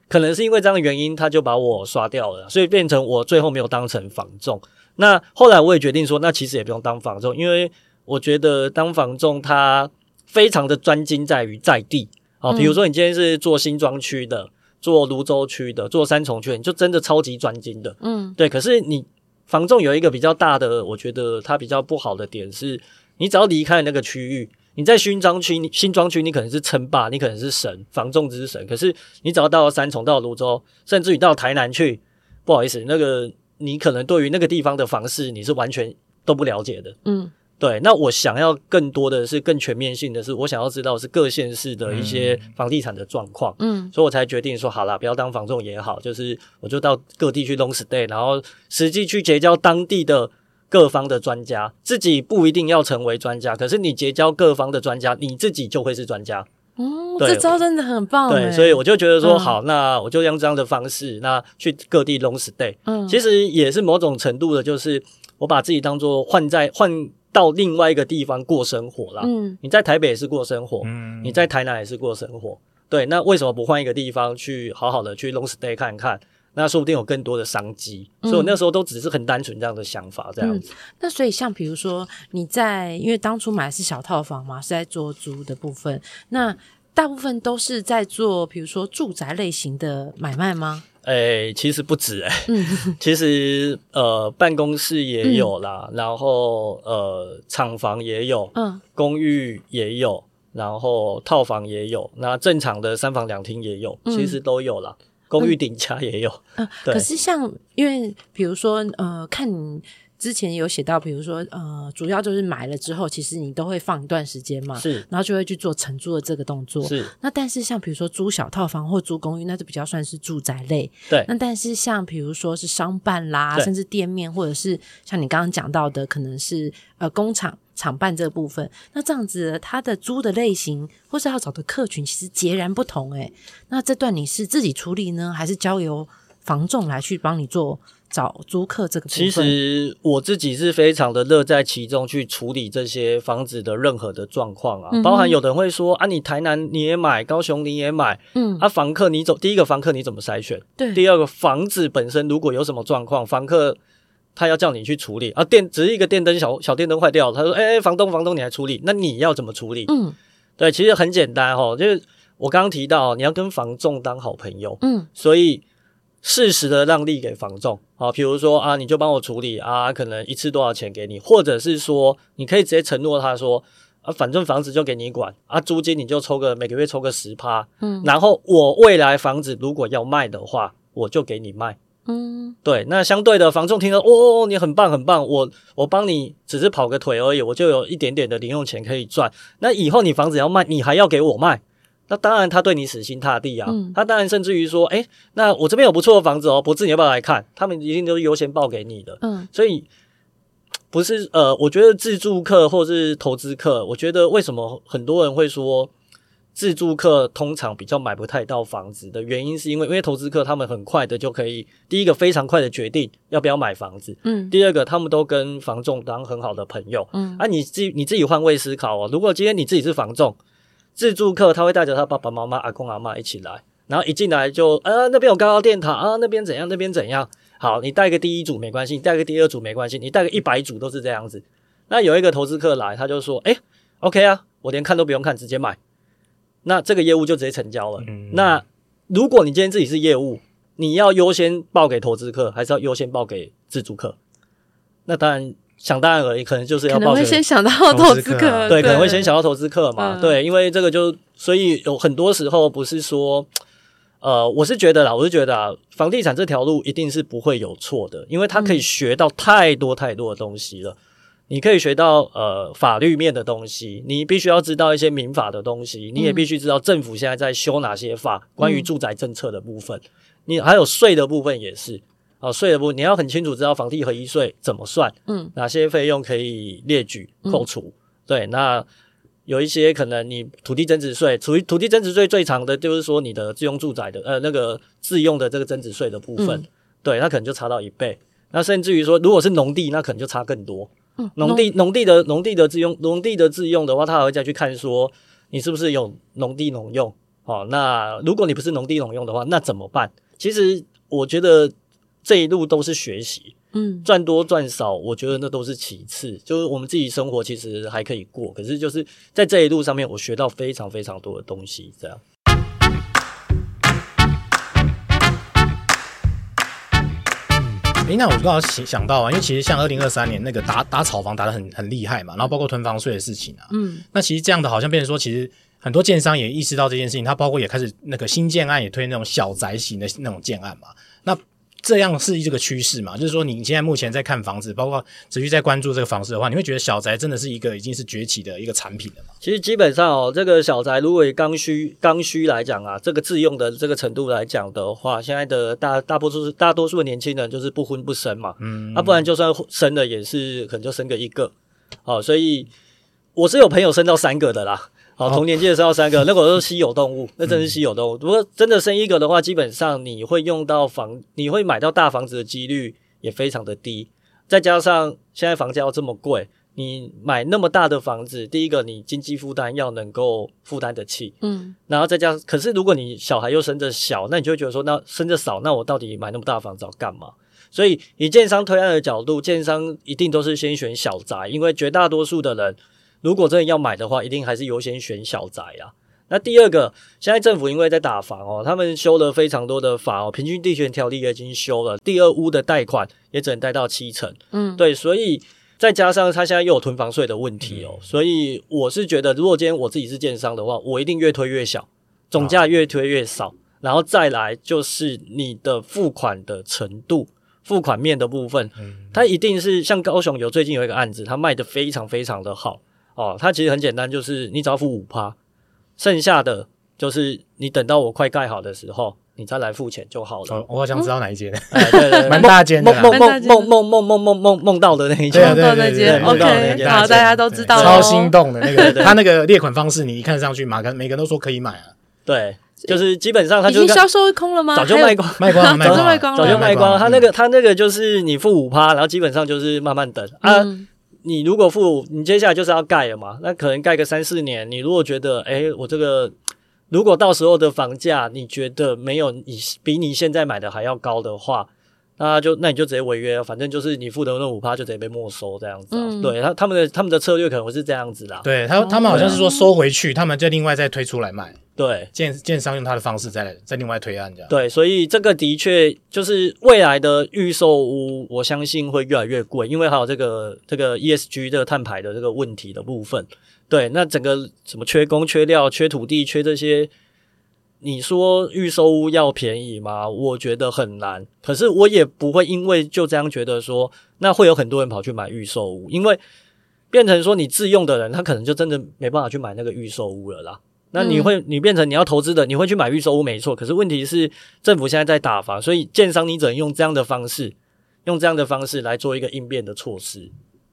Speaker 3: 可能是因为这样的原因，他就把我刷掉了，所以变成我最后没有当成房仲。那后来我也决定说，那其实也不用当房仲，因为我觉得当房仲他非常的专精在于在地啊，比如说你今天是做新庄区的，做泸州区的，做三重区，你就真的超级专精的，嗯，对。可是你房仲有一个比较大的，我觉得它比较不好的点是，你只要离开那个区域，你在新庄区、新庄区，你可能是称霸，你可能是神，房仲之神。可是你只要到了三重、到了芦洲，甚至于到台南去，不好意思，那个。你可能对于那个地方的房市你是完全都不了解的，嗯，对。那我想要更多的是更全面性的是，我想要知道是各县市的一些房地产的状况，嗯，所以我才决定说好啦，不要当房仲也好，就是我就到各地去 long stay，然后实际去结交当地的各方的专家，自己不一定要成为专家，可是你结交各方的专家，你自己就会是专家。
Speaker 2: 哦，这招真的很棒。
Speaker 3: 对，所以我就觉得说，好，那我就用这样的方式，那去各地 long stay。嗯，其实也是某种程度的，就是我把自己当做换在换到另外一个地方过生活啦。嗯，你在台北也是过生活，嗯，你在台南也是过生活。对，那为什么不换一个地方去好好的去 long stay 看看？那说不定有更多的商机。所以我那时候都只是很单纯这样的想法，这样子。
Speaker 2: 那所以像比如说你在，因为当初买的是小套房嘛，是在做租的部分，那大部分都是在做，比如说住宅类型的买卖吗？
Speaker 3: 诶、欸，其实不止诶、欸，嗯、其实呃，办公室也有啦，嗯、然后呃，厂房也有，嗯，公寓也有，然后套房也有，那正常的三房两厅也有，嗯、其实都有啦。公寓顶家也有。嗯，对
Speaker 2: 可是像因为比如说呃，看你。之前有写到，比如说，呃，主要就是买了之后，其实你都会放一段时间嘛，
Speaker 3: 是，
Speaker 2: 然后就会去做承租的这个动作，
Speaker 3: 是。
Speaker 2: 那但是像比如说租小套房或租公寓，那就比较算是住宅类，
Speaker 3: 对。
Speaker 2: 那但是像比如说是商办啦，甚至店面，或者是像你刚刚讲到的，可能是呃工厂厂办这部分，那这样子它的租的类型或是要找的客群其实截然不同诶。那这段你是自己处理呢，还是交由房仲来去帮你做？找租客这个部分，
Speaker 3: 其实我自己是非常的乐在其中去处理这些房子的任何的状况啊，嗯、包含有的人会说啊，你台南你也买，高雄你也买，嗯，啊，房客你走第一个房客你怎么筛选？
Speaker 2: 对，
Speaker 3: 第二个房子本身如果有什么状况，房客他要叫你去处理。啊，电只是一个电灯小小电灯坏掉，他说，哎、欸，房东房东你来处理，那你要怎么处理？嗯，对，其实很简单哈，就是我刚刚提到你要跟房仲当好朋友，嗯，所以。适时的让利给房仲，啊，比如说啊，你就帮我处理啊，可能一次多少钱给你，或者是说，你可以直接承诺他说，啊，反正房子就给你管，啊，租金你就抽个每个月抽个十趴，嗯，然后我未来房子如果要卖的话，我就给你卖，嗯，对，那相对的房仲听说，哦，你很棒很棒，我我帮你只是跑个腿而已，我就有一点点的零用钱可以赚，那以后你房子要卖，你还要给我卖。那当然，他对你死心塌地啊。嗯、他当然甚至于说：“诶、欸，那我这边有不错的房子哦，不是你要不要来看？”他们一定都是优先报给你的。嗯，所以不是呃，我觉得自住客或是投资客，我觉得为什么很多人会说自住客通常比较买不太到房子的原因，是因为因为投资客他们很快的就可以第一个非常快的决定要不要买房子，嗯，第二个他们都跟房仲当很好的朋友，嗯，啊，你自己你自己换位思考哦，如果今天你自己是房仲，自住客他会带着他爸爸妈妈、阿公阿嬷一起来，然后一进来就啊那边有高高电塔啊那边怎样那边怎样，好，你带个第一组没关系，你带个第二组没关系，你带个一百组都是这样子。那有一个投资客来，他就说，诶，OK 啊，我连看都不用看，直接买。那这个业务就直接成交了。嗯、那如果你今天自己是业务，你要优先报给投资客，还是要优先报给自主客？那当然，想当然而已，可能就是要报给
Speaker 2: 可能会先想到投资客，
Speaker 1: 客
Speaker 3: 对，可能会先想到投资客嘛。嗯、对，因为这个就所以有很多时候不是说，呃，我是觉得啦，我是觉得啊，房地产这条路一定是不会有错的，因为它可以学到太多太多的东西了。你可以学到呃法律面的东西，你必须要知道一些民法的东西，你也必须知道政府现在在修哪些法，关于住宅政策的部分，你还有税的部分也是。啊，税的部分你要很清楚知道房地合一税怎么算，嗯，哪些费用可以列举扣除，对，那有一些可能你土地增值税，土土地增值税最长的就是说你的自用住宅的呃那个自用的这个增值税的部分，对，那可能就差到一倍，那甚至于说如果是农地，那可能就差更多。农地农地的农地的自用农地的自用的话，他还会再去看说你是不是有农地农用。好，那如果你不是农地农用的话，那怎么办？其实我觉得这一路都是学习，嗯，赚多赚少，我觉得那都是其次。就是我们自己生活其实还可以过，可是就是在这一路上面，我学到非常非常多的东西，这样。
Speaker 1: 诶，那我刚好想想到啊，因为其实像二零二三年那个打打炒房打的很很厉害嘛，然后包括囤房税的事情啊，嗯，那其实这样的好像变成说，其实很多建商也意识到这件事情，他包括也开始那个新建案也推那种小宅型的那种建案嘛，那。这样是这个趋势嘛？就是说，你现在目前在看房子，包括持续在关注这个房子的话，你会觉得小宅真的是一个已经是崛起的一个产品了吗？
Speaker 3: 其实基本上哦，这个小宅如果以刚需刚需来讲啊，这个自用的这个程度来讲的话，现在的大大多数大多数的年轻人就是不婚不生嘛，嗯，那、啊、不然就算生了也是可能就生个一个，好，所以我是有朋友生到三个的啦。好，同年纪的生到三个，那个都是稀有动物，那真是稀有动物。如果真的生一个的话，基本上你会用到房，你会买到大房子的几率也非常的低。再加上现在房价要这么贵，你买那么大的房子，第一个你经济负担要能够负担得起，嗯，然后再加上，可是如果你小孩又生的小，那你就会觉得说，那生的少，那我到底买那么大房子要干嘛？所以以建商推案的角度，建商一定都是先选小宅，因为绝大多数的人。如果真的要买的话，一定还是优先选小宅啊。那第二个，现在政府因为在打房哦，他们修了非常多的法哦，平均地权条例也已经修了，第二屋的贷款也只能贷到七成。嗯，对，所以再加上他现在又有囤房税的问题哦，所以我是觉得，如果今天我自己是建商的话，我一定越推越小，总价越推越少，然后再来就是你的付款的程度，付款面的部分，它一定是像高雄有最近有一个案子，它卖的非常非常的好。哦，它其实很简单，就是你只要付五趴，剩下的就是你等到我快盖好的时候，你再来付钱就好了。
Speaker 1: 我好想知道哪一间，
Speaker 3: 对对对，
Speaker 1: 蛮大间的，
Speaker 3: 梦梦梦梦梦梦梦梦梦梦到的那一间，
Speaker 2: 梦到那间，OK，好，大家都知道，
Speaker 1: 超心动的那个，他那个列款方式，你一看上去，马上每个人都说可以买啊。
Speaker 3: 对，就是基本上他
Speaker 2: 已经销售空了吗？
Speaker 3: 早就卖光，
Speaker 1: 卖光，
Speaker 2: 早就卖光了，
Speaker 3: 早就卖光了。他那个他那个就是你付五趴，然后基本上就是慢慢等啊。你如果付，你接下来就是要盖了嘛？那可能盖个三四年。你如果觉得，哎，我这个如果到时候的房价你觉得没有你比你现在买的还要高的话，那就那你就直接违约，反正就是你付的那五趴就直接被没收这样子。嗯、对他他们的他们的策略可能会是这样子的。
Speaker 1: 对他他们好像是说收回去，他们就另外再推出来卖。
Speaker 3: 对，
Speaker 1: 建建商用他的方式再来再另外推案这样。
Speaker 3: 对，所以这个的确就是未来的预售屋，我相信会越来越贵，因为还有这个这个 ESG 这个碳排的这个问题的部分。对，那整个什么缺工、缺料、缺土地、缺这些，你说预售屋要便宜吗？我觉得很难。可是我也不会因为就这样觉得说，那会有很多人跑去买预售屋，因为变成说你自用的人，他可能就真的没办法去买那个预售屋了啦。那你会，你变成你要投资的，你会去买预售屋，没错。可是问题是，政府现在在打房，所以建商你只能用这样的方式，用这样的方式来做一个应变的措施。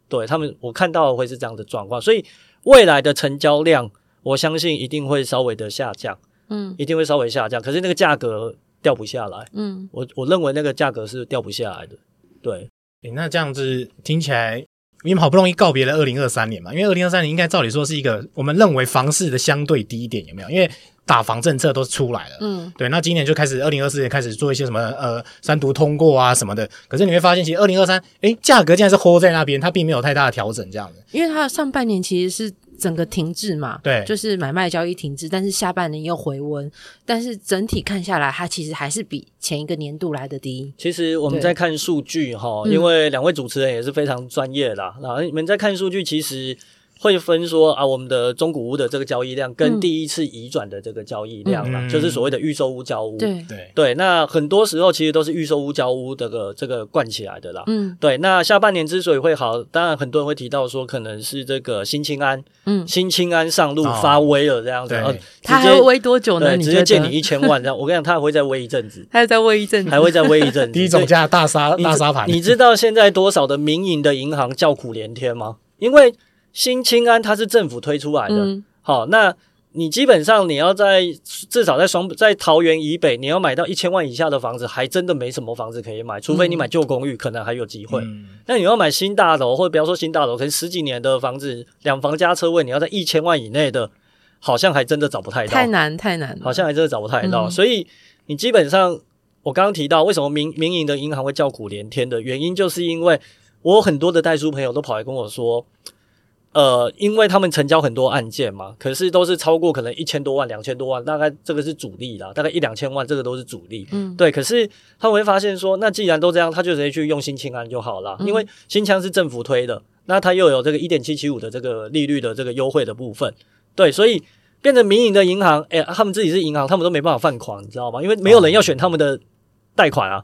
Speaker 3: 对他们，我看到的会是这样的状况。所以未来的成交量，我相信一定会稍微的下降，
Speaker 2: 嗯，
Speaker 3: 一定会稍微下降。可是那个价格掉不下来，
Speaker 2: 嗯，
Speaker 3: 我我认为那个价格是掉不下来的。对，
Speaker 1: 诶，那这样子听起来，你们好不容易告别了二零二三年嘛？因为二零二三年应该照理说是一个我们认为房市的相对低点，有没有？因为打房政策都出来了，
Speaker 2: 嗯，
Speaker 1: 对。那今年就开始，二零二四年开始做一些什么呃三读通过啊什么的。可是你会发现，其实二零二三，诶，价格竟然是 hold 在那边，它并没有太大的调整，这样子。
Speaker 2: 因为它的上半年其实是。整个停滞嘛，
Speaker 1: 对，
Speaker 2: 就是买卖交易停滞，但是下半年又回温，但是整体看下来，它其实还是比前一个年度来的低。
Speaker 3: 其实我们在看数据哈，因为两位主持人也是非常专业啦，然后你们在看数据，其实。会分说啊，我们的中古屋的这个交易量跟第一次移转的这个交易量啦，嗯、就是所谓的预售屋交屋。
Speaker 2: 对
Speaker 1: 对
Speaker 3: 对，那很多时候其实都是预售屋交屋这个这个灌起来的啦。
Speaker 2: 嗯，
Speaker 3: 对。那下半年之所以会好，当然很多人会提到说，可能是这个新青安，嗯，新青安上路发威了这样子。
Speaker 1: 哦、
Speaker 2: 他还会威多久呢？
Speaker 3: 直接借你一千万这样。我跟你讲，他还会再威一阵子，
Speaker 2: 还会再威一阵子，
Speaker 3: 还会再威一阵子。
Speaker 1: 第一总价大杀大杀盘。
Speaker 3: 你知道现在多少的民营的银行叫苦连天吗？因为新青安它是政府推出来的，嗯、好，那你基本上你要在至少在双在桃园以北，你要买到一千万以下的房子，还真的没什么房子可以买，除非你买旧公寓，可能还有机会。嗯、那你要买新大楼，或者不要说新大楼，可能十几年的房子，两房加车位，你要在一千万以内的，好像还真的找不太到，
Speaker 2: 太难太难，
Speaker 3: 好像还真的找不太到。
Speaker 2: 嗯、
Speaker 3: 所以你基本上，我刚刚提到为什么民民营的银行会叫苦连天的原因，就是因为我有很多的代书朋友都跑来跟我说。呃，因为他们成交很多案件嘛，可是都是超过可能一千多万、两千多万，大概这个是主力啦，大概一两千万，这个都是主力。嗯，对。可是他们会发现说，那既然都这样，他就直接去用新青安就好了，嗯、因为新枪是政府推的，那他又有这个一点七七五的这个利率的这个优惠的部分，对，所以变成民营的银行，哎，他们自己是银行，他们都没办法放款，你知道吗？因为没有人要选他们的贷款啊。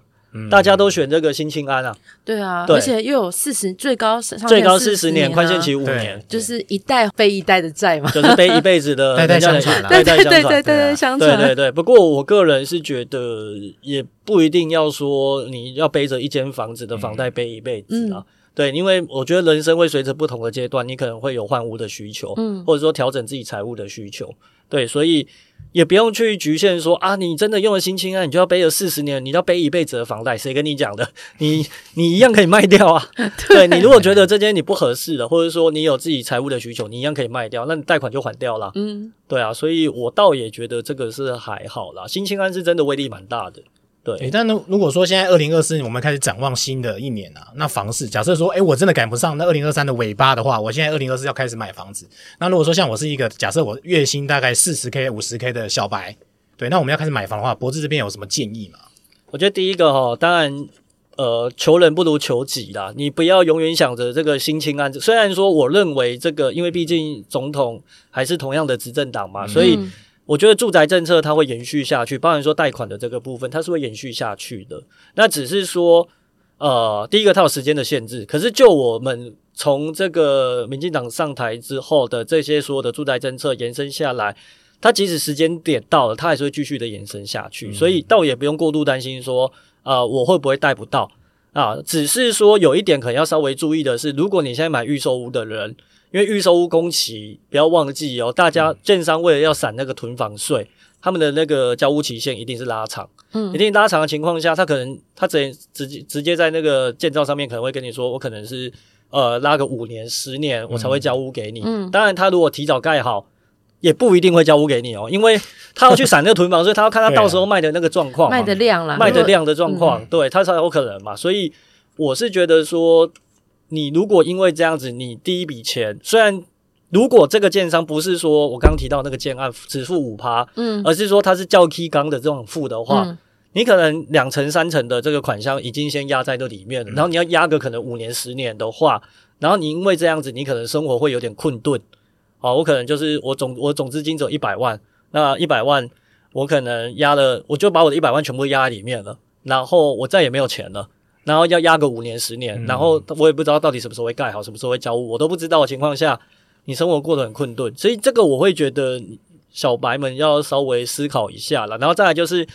Speaker 3: 大家都选这个新青安啊，
Speaker 2: 对啊，而且又有四十最高
Speaker 3: 最高四十年宽限期五年，
Speaker 2: 就是一代背一代的债嘛，
Speaker 3: 就是背一辈子的
Speaker 1: 代代相传，
Speaker 2: 代代相传，代代相传，
Speaker 3: 对对对。不过我个人是觉得，也不一定要说你要背着一间房子的房贷背一辈子啊。对，因为我觉得人生会随着不同的阶段，你可能会有换屋的需求，嗯，或者说调整自己财务的需求，对，所以。也不用去局限说啊，你真的用了新青安，你就要背了四十年，你要背一辈子的房贷，谁跟你讲的？你你一样可以卖掉啊。对，你如果觉得这间你不合适的，或者说你有自己财务的需求，你一样可以卖掉，那你贷款就还掉了。嗯，对啊，所以我倒也觉得这个是还好啦。新青安是真的威力蛮大的。对，但
Speaker 1: 如如果说现在二零二四年我们开始展望新的一年啊，那房市假设说，诶，我真的赶不上那二零二三的尾巴的话，我现在二零二四要开始买房子。那如果说像我是一个假设我月薪大概四十 K、五十 K 的小白，对，那我们要开始买房的话，博智这边有什么建议吗？
Speaker 3: 我觉得第一个哈，当然，呃，求人不如求己啦。你不要永远想着这个新青安，虽然说我认为这个，因为毕竟总统还是同样的执政党嘛，嗯、所以。我觉得住宅政策它会延续下去，包含说贷款的这个部分，它是会延续下去的。那只是说，呃，第一个它有时间的限制。可是就我们从这个民进党上台之后的这些所有的住宅政策延伸下来，它即使时间点到了，它还是会继续的延伸下去。所以倒也不用过度担心说，呃，我会不会贷不到啊？只是说有一点可能要稍微注意的是，如果你现在买预售屋的人。因为预售屋工期，不要忘记哦，大家建商为了要散那个囤房税，他们的那个交屋期限一定是拉长，嗯，一定拉长的情况下，他可能他直接直接直接在那个建造上面可能会跟你说，我可能是呃拉个五年十年我才会交屋给你，嗯，当然他如果提早盖好，也不一定会交屋给你哦，因为他要去闪那个囤房税，他要看他到时候卖的那个状况，
Speaker 2: 卖的量啦，
Speaker 3: 卖的量的状况，对他才有可能嘛，所以我是觉得说。你如果因为这样子，你第一笔钱虽然如果这个建商不是说我刚刚提到那个建案只付五趴，嗯，而是说它是较 K 刚的这种付的话，嗯、你可能两成三成的这个款项已经先压在这里面了，嗯、然后你要压个可能五年十年的话，然后你因为这样子，你可能生活会有点困顿，好，我可能就是我总我总资金只有一百万，那一百万我可能压了，我就把我的一百万全部压在里面了，然后我再也没有钱了。然后要压个五年十年，然后我也不知道到底什么时候会盖好，什么时候会交屋，我都不知道的情况下，你生活过得很困顿，所以这个我会觉得小白们要稍微思考一下了。然后再来就是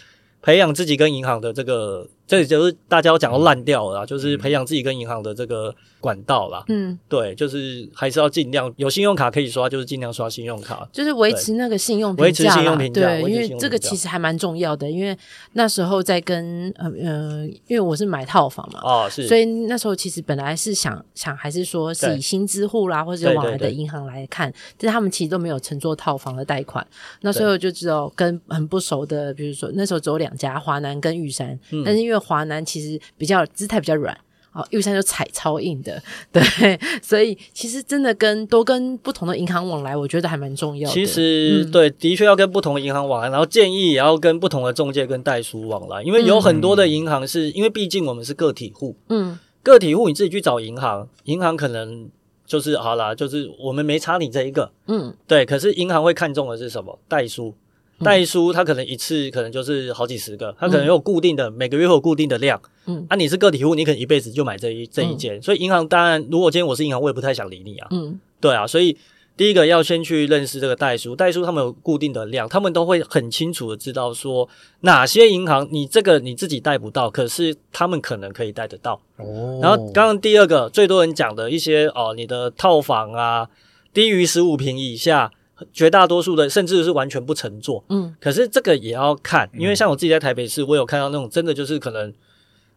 Speaker 3: 培养自己跟银行的这个，这就是大家要讲到烂掉了，就是培养自己跟银行的这个管道啦。
Speaker 2: 嗯，
Speaker 3: 对，就是还是要尽量有信用卡可以刷，就是尽量刷信用卡，
Speaker 2: 就是维持那个信用
Speaker 3: 维持信用评价。
Speaker 2: 对，因为这个其实还蛮重要的，因为那时候在跟呃呃，因为我是买套房嘛，
Speaker 3: 哦是，
Speaker 2: 所以那时候其实本来是想想还是说是以新支户啦，或者往来的银行来看，但是他们其实都没有乘坐套房的贷款，那所以我就知道跟很不熟的，比如说那时候只有两家华南跟玉山，嗯、但是因为华南其实比较姿态比较软。哦，玉山就踩超硬的，对，所以其实真的跟多跟不同的银行往来，我觉得还蛮重要的。
Speaker 3: 其实、嗯、对，的确要跟不同的银行往来，然后建议也要跟不同的中介跟代书往来，因为有很多的银行是、嗯、因为毕竟我们是个体户，嗯，个体户你自己去找银行，银行可能就是好啦，就是我们没差你这一个，嗯，对，可是银行会看中的是什么？代书。代书他可能一次可能就是好几十个，他可能有固定的、嗯、每个月有固定的量。嗯，啊，你是个体户，你可能一辈子就买这一这一间，嗯、所以银行当然，如果今天我是银行，我也不太想理你啊。嗯，对啊，所以第一个要先去认识这个代书，代书他们有固定的量，他们都会很清楚的知道说哪些银行你这个你自己贷不到，可是他们可能可以贷得到。哦，然后刚刚第二个最多人讲的一些哦，你的套房啊低于十五平以下。绝大多数的甚至是完全不乘坐，嗯，可是这个也要看，因为像我自己在台北市，我有看到那种真的就是可能，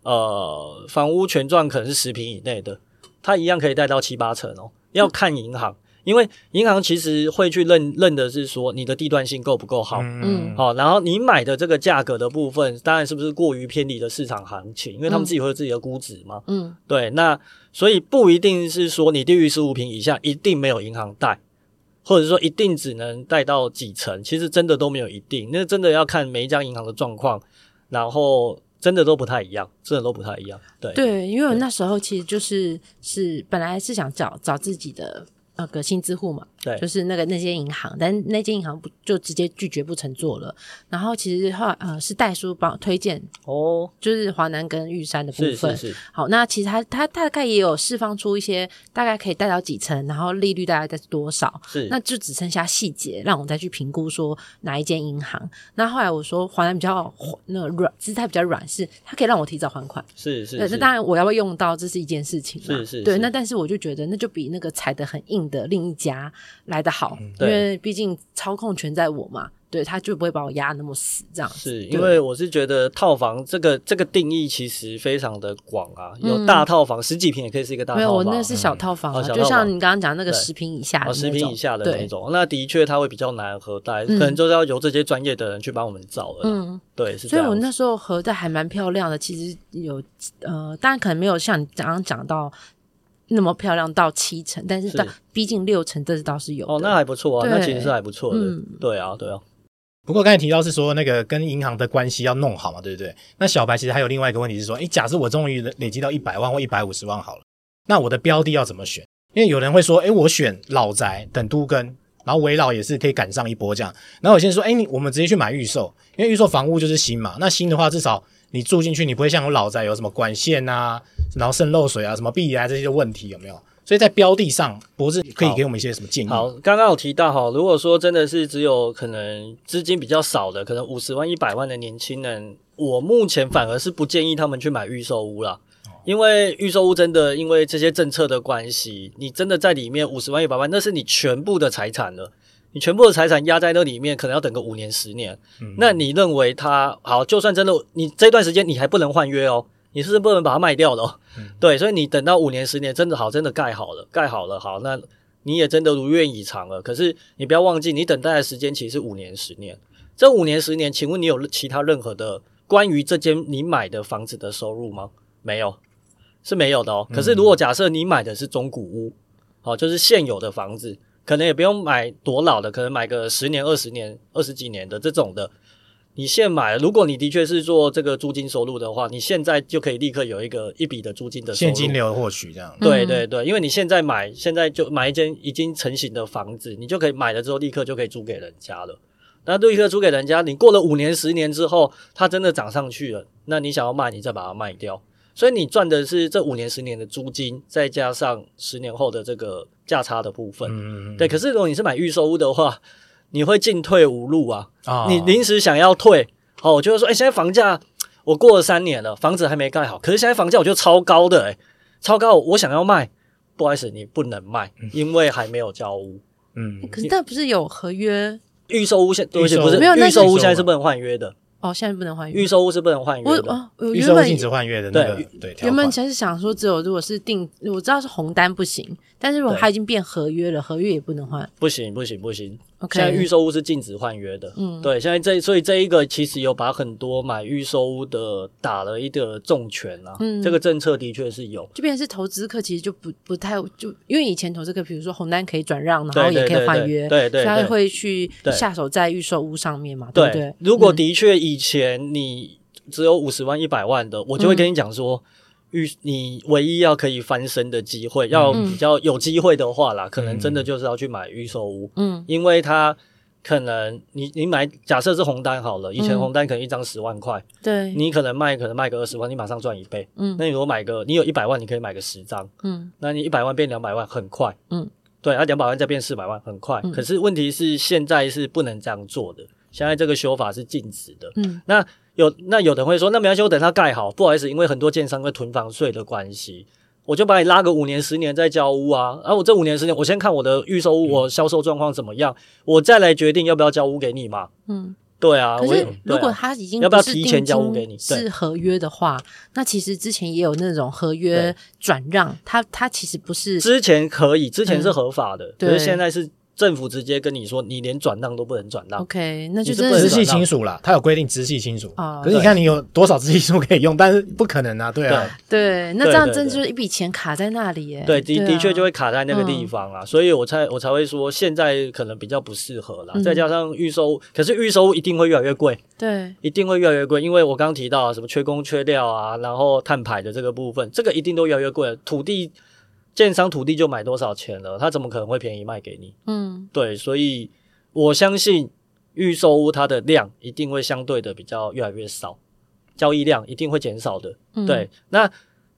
Speaker 3: 呃，房屋权状可能是十平以内的，它一样可以贷到七八成哦。要看银行，因为银行其实会去认认的是说你的地段性够不够好，嗯，好，然后你买的这个价格的部分，当然是不是过于偏离的市场行情，因为他们自己会有自己的估值嘛，嗯，对，那所以不一定是说你低于十五平以下一定没有银行贷。或者说一定只能贷到几成，其实真的都没有一定，那真的要看每一家银行的状况，然后真的都不太一样，真的都不太一样。对
Speaker 2: 对，因为我那时候其实就是是本来是想找找自己的。那个新资户嘛，对，就是那个那间银行，但那间银行不就直接拒绝不承做了。然后其实后来呃是代书帮推荐哦，就是华南跟玉山的部分。是是是。好，那其实他他大概也有释放出一些大概可以贷到几成，然后利率大概在多少。是。那就只剩下细节，让我再去评估说哪一间银行。那后来我说华南比较那个软，姿态比较软，是它可以让我提早还款。是是，是。对，那当然我要不要用到，这是一件事情嘛。是是，是。对，那但是我就觉得那就比那个踩得很硬的另一家来得好，嗯、因为毕竟操控权在我嘛，对，他就不会把我压那么死，这样。
Speaker 3: 是因为我是觉得套房这个这个定义其实非常的广啊，有大套房、嗯、十几平也可以是一个大套房，没有，
Speaker 2: 我那是小套房、就像你刚刚讲那个十平以下的，
Speaker 3: 十平以下的那种，那的确它会比较难核贷，可能就是要由这些专业的人去帮我们找了。嗯，对。
Speaker 2: 所以我那时候核贷还蛮漂亮的，其实有呃，当然可能没有像你刚刚讲到。那么漂亮到七成，但是到逼近六成，这是倒是有
Speaker 3: 哦，那还不错啊，那其实是还不错的，嗯、对啊，对啊。
Speaker 1: 不过刚才提到是说那个跟银行的关系要弄好嘛，对不对？那小白其实还有另外一个问题是说，诶，假设我终于累积到一百万或一百五十万好了，那我的标的要怎么选？因为有人会说，诶，我选老宅等都跟，然后围老也是可以赶上一波这样。然后有些人说，诶，你我们直接去买预售，因为预售房屋就是新嘛，那新的话至少。你住进去，你不会像我老宅有什么管线啊，然后渗漏水啊，什么壁啊这些问题有没有？所以在标的上，博士可以给我们一些什么建议？
Speaker 3: 好，刚刚有提到哈，如果说真的是只有可能资金比较少的，可能五十万、一百万的年轻人，我目前反而是不建议他们去买预售屋啦，因为预售屋真的因为这些政策的关系，你真的在里面五十万、一百万，那是你全部的财产了。你全部的财产压在那里面，可能要等个五年十年。嗯、那你认为他好？就算真的，你这段时间你还不能换约哦，你是不是不能把它卖掉了哦？嗯、对，所以你等到五年十年真的好，真的盖好了，盖好了，好，那你也真的如愿以偿了。可是你不要忘记，你等待的时间其实是五年十年。这五年十年，请问你有其他任何的关于这间你买的房子的收入吗？没有，是没有的哦。可是如果假设你买的是中古屋，好，就是现有的房子。可能也不用买多老的，可能买个十年、二十年、二十几年的这种的。你现买，如果你的确是做这个租金收入的话，你现在就可以立刻有一个一笔的租金的，
Speaker 1: 现金流获取这样。
Speaker 3: 对对对，因为你现在买，现在就买一间已经成型的房子，你就可以买了之后立刻就可以租给人家了。那立刻租给人家，你过了五年、十年之后，它真的涨上去了，那你想要卖，你再把它卖掉。所以你赚的是这五年、十年的租金，再加上十年后的这个价差的部分。嗯嗯。对，可是如果你是买预售屋的话，你会进退无路啊。啊。你临时想要退，哦，我就是说，哎，现在房价我过了三年了，房子还没盖好，可是现在房价我觉得超高的，哎，超高，我想要卖，不好意思，你不能卖，因为还没有交屋。
Speaker 1: 嗯，
Speaker 2: 可是那不是有合约？
Speaker 3: 预售屋现，对不起，不是，
Speaker 2: 没有
Speaker 3: 预售屋现在是不能换约的。
Speaker 2: 哦，现在不能换约。
Speaker 3: 预售屋是不能换约的。
Speaker 2: 我哦，我
Speaker 1: 预
Speaker 2: 原本
Speaker 1: 售禁止换月的那个对
Speaker 2: 原本其实想说，只有如果是定，我知道是红单不行，但是如果
Speaker 3: 对
Speaker 2: 它已经变合约了，合约也不能换。
Speaker 3: 不行，不行，不行。
Speaker 2: OK，
Speaker 3: 现在预售屋是禁止换约的。
Speaker 2: 嗯，
Speaker 3: 对，现在这所以这一个其实有把很多买预售屋的打了一个重拳啊。
Speaker 2: 嗯
Speaker 3: 这个政策的确是有。
Speaker 2: 就变成是投资客，其实就不不太就，因为以前投资客，比如说红单可以转让，然
Speaker 3: 后
Speaker 2: 也可以
Speaker 3: 换约，对对
Speaker 2: 所以他会去下手在预售屋上面嘛，
Speaker 3: 对
Speaker 2: 不对？
Speaker 3: 如果
Speaker 2: 嗯
Speaker 3: 的确以前你只有五十万、一百万的，我就会跟你讲说，预你唯一要可以翻身的机会，要
Speaker 2: 嗯。
Speaker 3: 比较有机会的话啦，可能真的就是要去买预售屋，
Speaker 2: 嗯。
Speaker 3: 因为它可能你你买假设是红单好了，以前
Speaker 2: 嗯。
Speaker 3: 红单可能一张十万块，
Speaker 2: 对，
Speaker 3: 你可能卖可能卖个二十万，你马上赚一倍。
Speaker 2: 嗯。
Speaker 3: 那你如果买个你有一百万，你可以买个十张，
Speaker 2: 嗯。
Speaker 3: 那你一百万变两百万很快，
Speaker 2: 嗯，
Speaker 3: 对，啊两百万再变四百万很快。
Speaker 2: 嗯。
Speaker 3: 可是问题是现在是不能这样做的，现在这个修法是禁止的。
Speaker 2: 嗯。
Speaker 3: 那有那有的人会说，那没关系，我等它盖好。不好意思，因为很多建商会囤房税的关系，我就把你拉个五年、十年再交屋啊。然啊，我这五年、十年，我先看我的预售屋，我销售状况怎么样，我再来决定要不要交屋给你嘛。
Speaker 2: 嗯。
Speaker 3: 对啊，我也
Speaker 2: 可是如果他已经
Speaker 3: 要不要提前交屋给你
Speaker 2: 是合约的话，那其实之前也有那种合约转让，他他其实不是
Speaker 3: 之前可以，之前是合法的，
Speaker 2: 嗯对
Speaker 3: 可是现在是政府直接跟你说，你连转让都不能转让。
Speaker 2: OK，那就
Speaker 3: 是不能
Speaker 2: 真的是
Speaker 1: 直系亲属啦，它有规定直系亲属。
Speaker 2: 哦
Speaker 1: 可是你看你有多少直系亲属可以用，但是不可能啊，对啊。
Speaker 2: 对，那这样真就是一笔钱卡在那里耶。
Speaker 3: 对，的
Speaker 2: 啊
Speaker 3: 的确就会卡在那个地方啊，所以我才我才会说现在可能比较不适合啦。
Speaker 2: 嗯
Speaker 3: 再加上预售，可是预售一定会越来越贵，
Speaker 2: 对，
Speaker 3: 一定会越来越贵，因为我刚刚提到啊什么缺工缺料啊，然后碳排的这个部分，这个一定都越来越贵。土地建商土地就买多少钱了，他怎么可能会便宜卖给你？
Speaker 2: 嗯
Speaker 3: 对，所以我相信预售屋它的量一定会相对的比较越来越少，交易量一定会减少的。
Speaker 2: 嗯，
Speaker 3: 对，那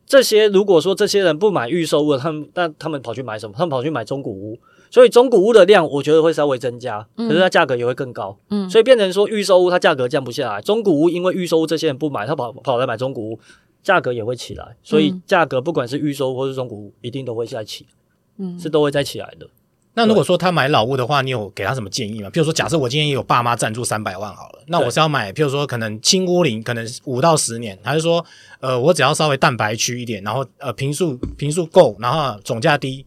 Speaker 3: 这些如果说这些人不买预售屋，他们那他们跑去买什么？他们跑去买中古屋，所以中古屋的量我觉得会稍微增加，可是它价格也会更高。
Speaker 2: 嗯，
Speaker 3: 所以变成说预售屋它价格降不下来，中古屋因为预售屋这些人不买，他跑跑来买中古屋，价格也会起来。所以价格不管是预售屋或是中古屋，一定都会再起，
Speaker 2: 嗯
Speaker 3: 是都会再起来的。
Speaker 1: 那如果说他买老屋的话，你有给他什么建议吗？譬如说，假设我今天有爸妈赞助三百万好了，那我是要买，譬如说可能轻屋龄，可能五到十年，还是说，呃，我只要稍微蛋白区一点，然后呃平数平数够，然后总价低，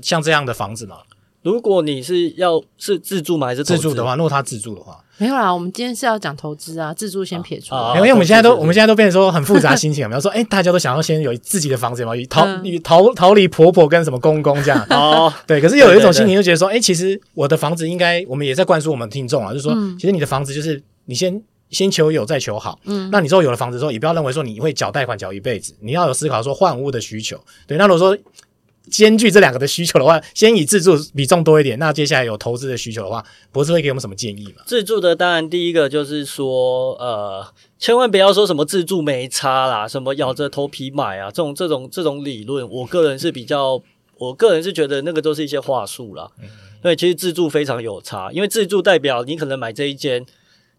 Speaker 1: 像这样的房子嘛？
Speaker 3: 如果你是要是自住吗？还是
Speaker 1: 自住的话，如果他自住的话，
Speaker 2: 没有啦，我们今天是要讲投资啊，自住先撇除。
Speaker 3: 啊
Speaker 1: 因为我们现在都我们现在都变成说很复杂心情，有没有说，哎，大家都想要先有自己的房子，有没有逃
Speaker 2: 嗯
Speaker 1: 逃逃离婆婆跟什么公公这样？
Speaker 3: 哦，
Speaker 1: 对，可是有一
Speaker 3: 种
Speaker 1: 心情，就觉得说，哎、其实我的房子应该，我们也在灌输我们听众啊，就是说，
Speaker 2: 嗯
Speaker 1: 其实你的房子就是你先先求有，再求好。嗯，那你之后有了房子之后，也不要认为说你会缴贷款缴一辈子，你要有思考说换屋的需求。对，那如果说兼具这两个的需求的话，先以自住比重多一点，那接下来有投资的需求的话，博士会给我们什么建议吗？
Speaker 3: 自住的当然第一个就是说，呃，千万不要说什么自住没差啦，什么咬着头皮买啊，这种这种这种理论，我个人是比较，我个人是觉得那个都是一些话术啦。对，其实自住非常有差，因为自住代表你可能买这一间，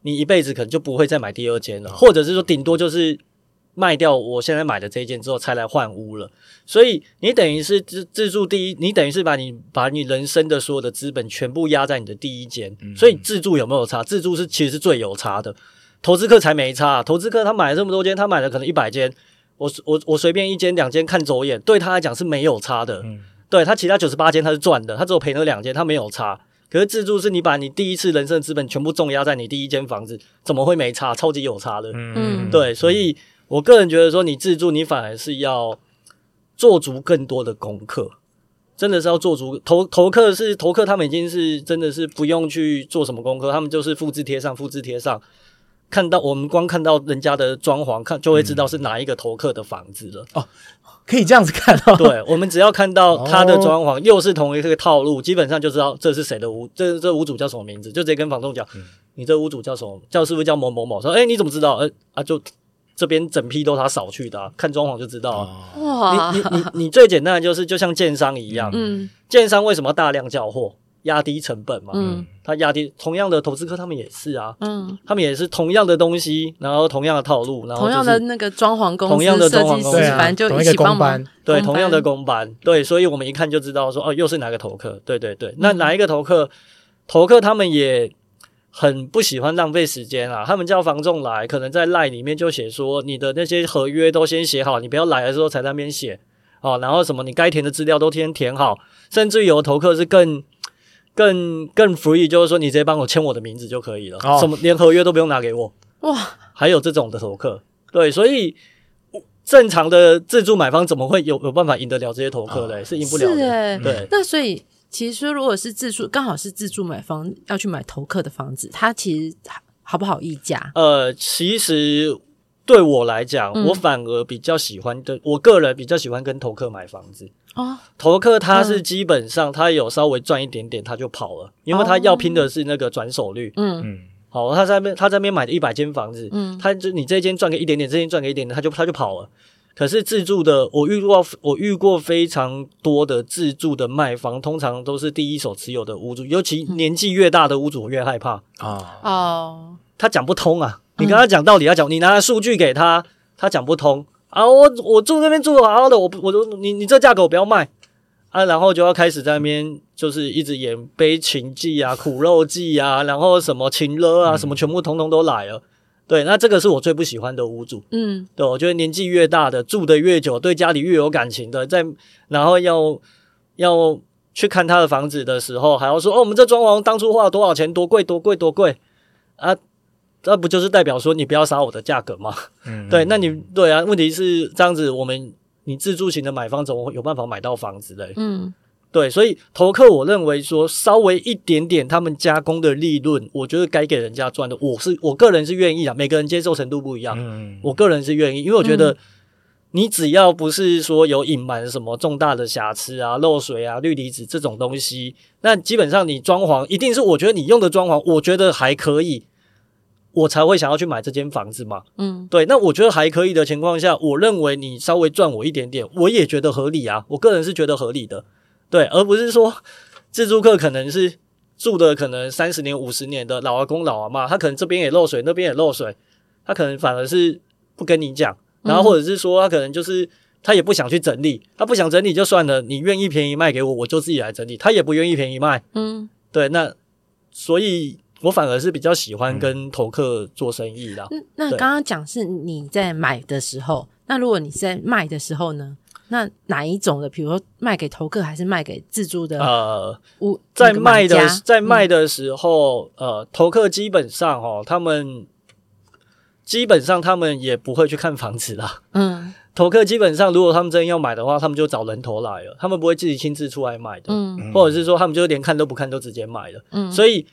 Speaker 3: 你一辈子可能就不会再买第二间了，或者是说顶多就是卖掉我现在买的这一间之后才来换屋了。所以你等于是自自住第一，你等于是把你把你人生的所有的资本全部压在你的第一间，所以自住有没有差？自住是其实是最有差的，投资客才没差、啊。投资客他买了这么多间，他买了可能一百间，我我我随便一间两间看走眼，对他来讲是没有差的。对他其他九十八间他是赚的，他只有赔那两间，他没有差。可是自住是你把你第一次人生的资本全部重压在你第一间房子，怎么会没差？超级有差的。
Speaker 2: 嗯
Speaker 3: 对，所以我个人觉得说，你自住，你反而是要做足更多的功课，真的是要做足投投客是投客，他们已经是真的是不用去做什么功课，他们就是复制贴上，复制贴上，看到我们光看到人家的装潢，看就会知道是哪一个投客的房子了。
Speaker 1: 哦可以这样子看哦。
Speaker 3: 对，我们只要看到他的装潢又是同一个套路，基本上就知道这是谁的屋，这这屋主叫什么名字，就直接跟房东讲，你这屋主叫什么？叫是不是叫某某某？说，哎，你怎么知道？呃啊，就这边整批都他扫去的、啊，看装潢就知道啊。
Speaker 2: 哇，
Speaker 3: 你你你你最简单的就是，就像建商一样，
Speaker 2: 嗯。
Speaker 3: 建商为什么要大量交货？压低成本嘛，
Speaker 2: 嗯，
Speaker 3: 他压低同样的投资客，他们也是啊，
Speaker 2: 嗯，
Speaker 3: 他们也是同样的东西，然后同样的套路，然后、就是、
Speaker 2: 同样的那个装潢公司，
Speaker 3: 同样的装潢公司，
Speaker 2: 反正就一起帮忙，
Speaker 3: 对，同样的工班，对，所以我们一看就知道说，哦，又是哪个投客，对对对，那哪一个投客，投客他们也很不喜欢浪费时间啊，他们叫房仲来，可能在 LINE 里面就写说，你的那些合约都先写好，你不要来的时候才在那边写，哦，然后什么你该填的资料都先填好，甚至有的投客是更。更更 free，就是说你直接帮我签我的名字就可以了，哦、什么连合约都不用拿给我哇！还有这种的投客，对，所以正常的自助买方怎么会有有办法赢得了这些投客嘞？哦、是赢不了的。对，
Speaker 2: 那所以其实如果是自住，刚好是自住买房要去买投客的房子，它其实好不好议价？
Speaker 3: 呃，其实对我来讲，嗯、我反而比较喜欢的，我个人比较喜欢跟投客买房子。
Speaker 2: 哦，
Speaker 3: 投客他是基本上他有稍微赚一点点他就跑了，因为他要拼的是那个转手率。嗯嗯，好，他在那边他在那边买了一百间房子，嗯，他就你这间赚个一点点，这间赚个一点点，他就他就跑了。可是自助的，我遇过我遇过非常多的自助的卖方，通常都是第一手持有的屋主，尤其年纪越大的屋主越害怕
Speaker 2: 啊。哦，
Speaker 3: 他讲不通啊，你跟他讲道理，他讲你拿数据给他，他讲不通。啊，我我住那边住的好好的，我我都你你这价格我不要卖啊，然后就要开始在那边就是一直演悲情记啊、苦肉计啊，然后什么情勒啊，什么全部通通都来了。对，那这个是我最不喜欢的屋主。嗯，对，我觉得年纪越大的住得越久，对家里越有感情的，在然后要要去看他的房子的时候，还要说哦，我们这装潢当初花了多少钱，多贵多贵多贵啊。那不就是代表说你不要杀我的价格吗？嗯，对，那你对啊，问题是这样子，我们你自住型的买方怎么会有办法买到房子嘞？嗯，对，所以投客我认为说稍微一点点他们加工的利润，我觉得该给人家赚的，我是我个人是愿意的，每个人接受程度不一样，嗯，我个人是愿意，因为我觉得你只要不是说有隐瞒什么重大的瑕疵啊、漏水啊、氯离子这种东西，那基本上你装潢一定是我觉得你用的装潢，我觉得还可以。我才会想要去买这间房子嘛，嗯，对，那我觉得还可以的情况下，我认为你稍微赚我一点点，我也觉得合理啊，我个人是觉得合理的，对，而不是说自助客可能是住的可能三十年、五十年的老阿公、老阿妈，他可能这边也漏水，那边也漏水，他可能反而是不跟你讲，然后或者是说他可能就是他也不想去整理，他不想整理就算了，你愿意便宜卖给我，我就自己来整理，他也不愿意便宜卖，嗯，对，那所以。我反而是比较喜欢跟投客做生意的。
Speaker 2: 嗯，那刚刚讲是你在买的时候，那如果你在卖的时候呢？那哪一种的？比如说卖给投客还是卖给自住的？呃，
Speaker 3: 在卖的在卖的时候，嗯、呃，投客基本上哦，他们基本上他们也不会去看房子啦。嗯，投客基本上如果他们真要买的话，他们就找人头来了，他们不会自己亲自出来买的。嗯，或者是说他们就连看都不看，都直接买了。嗯，所以。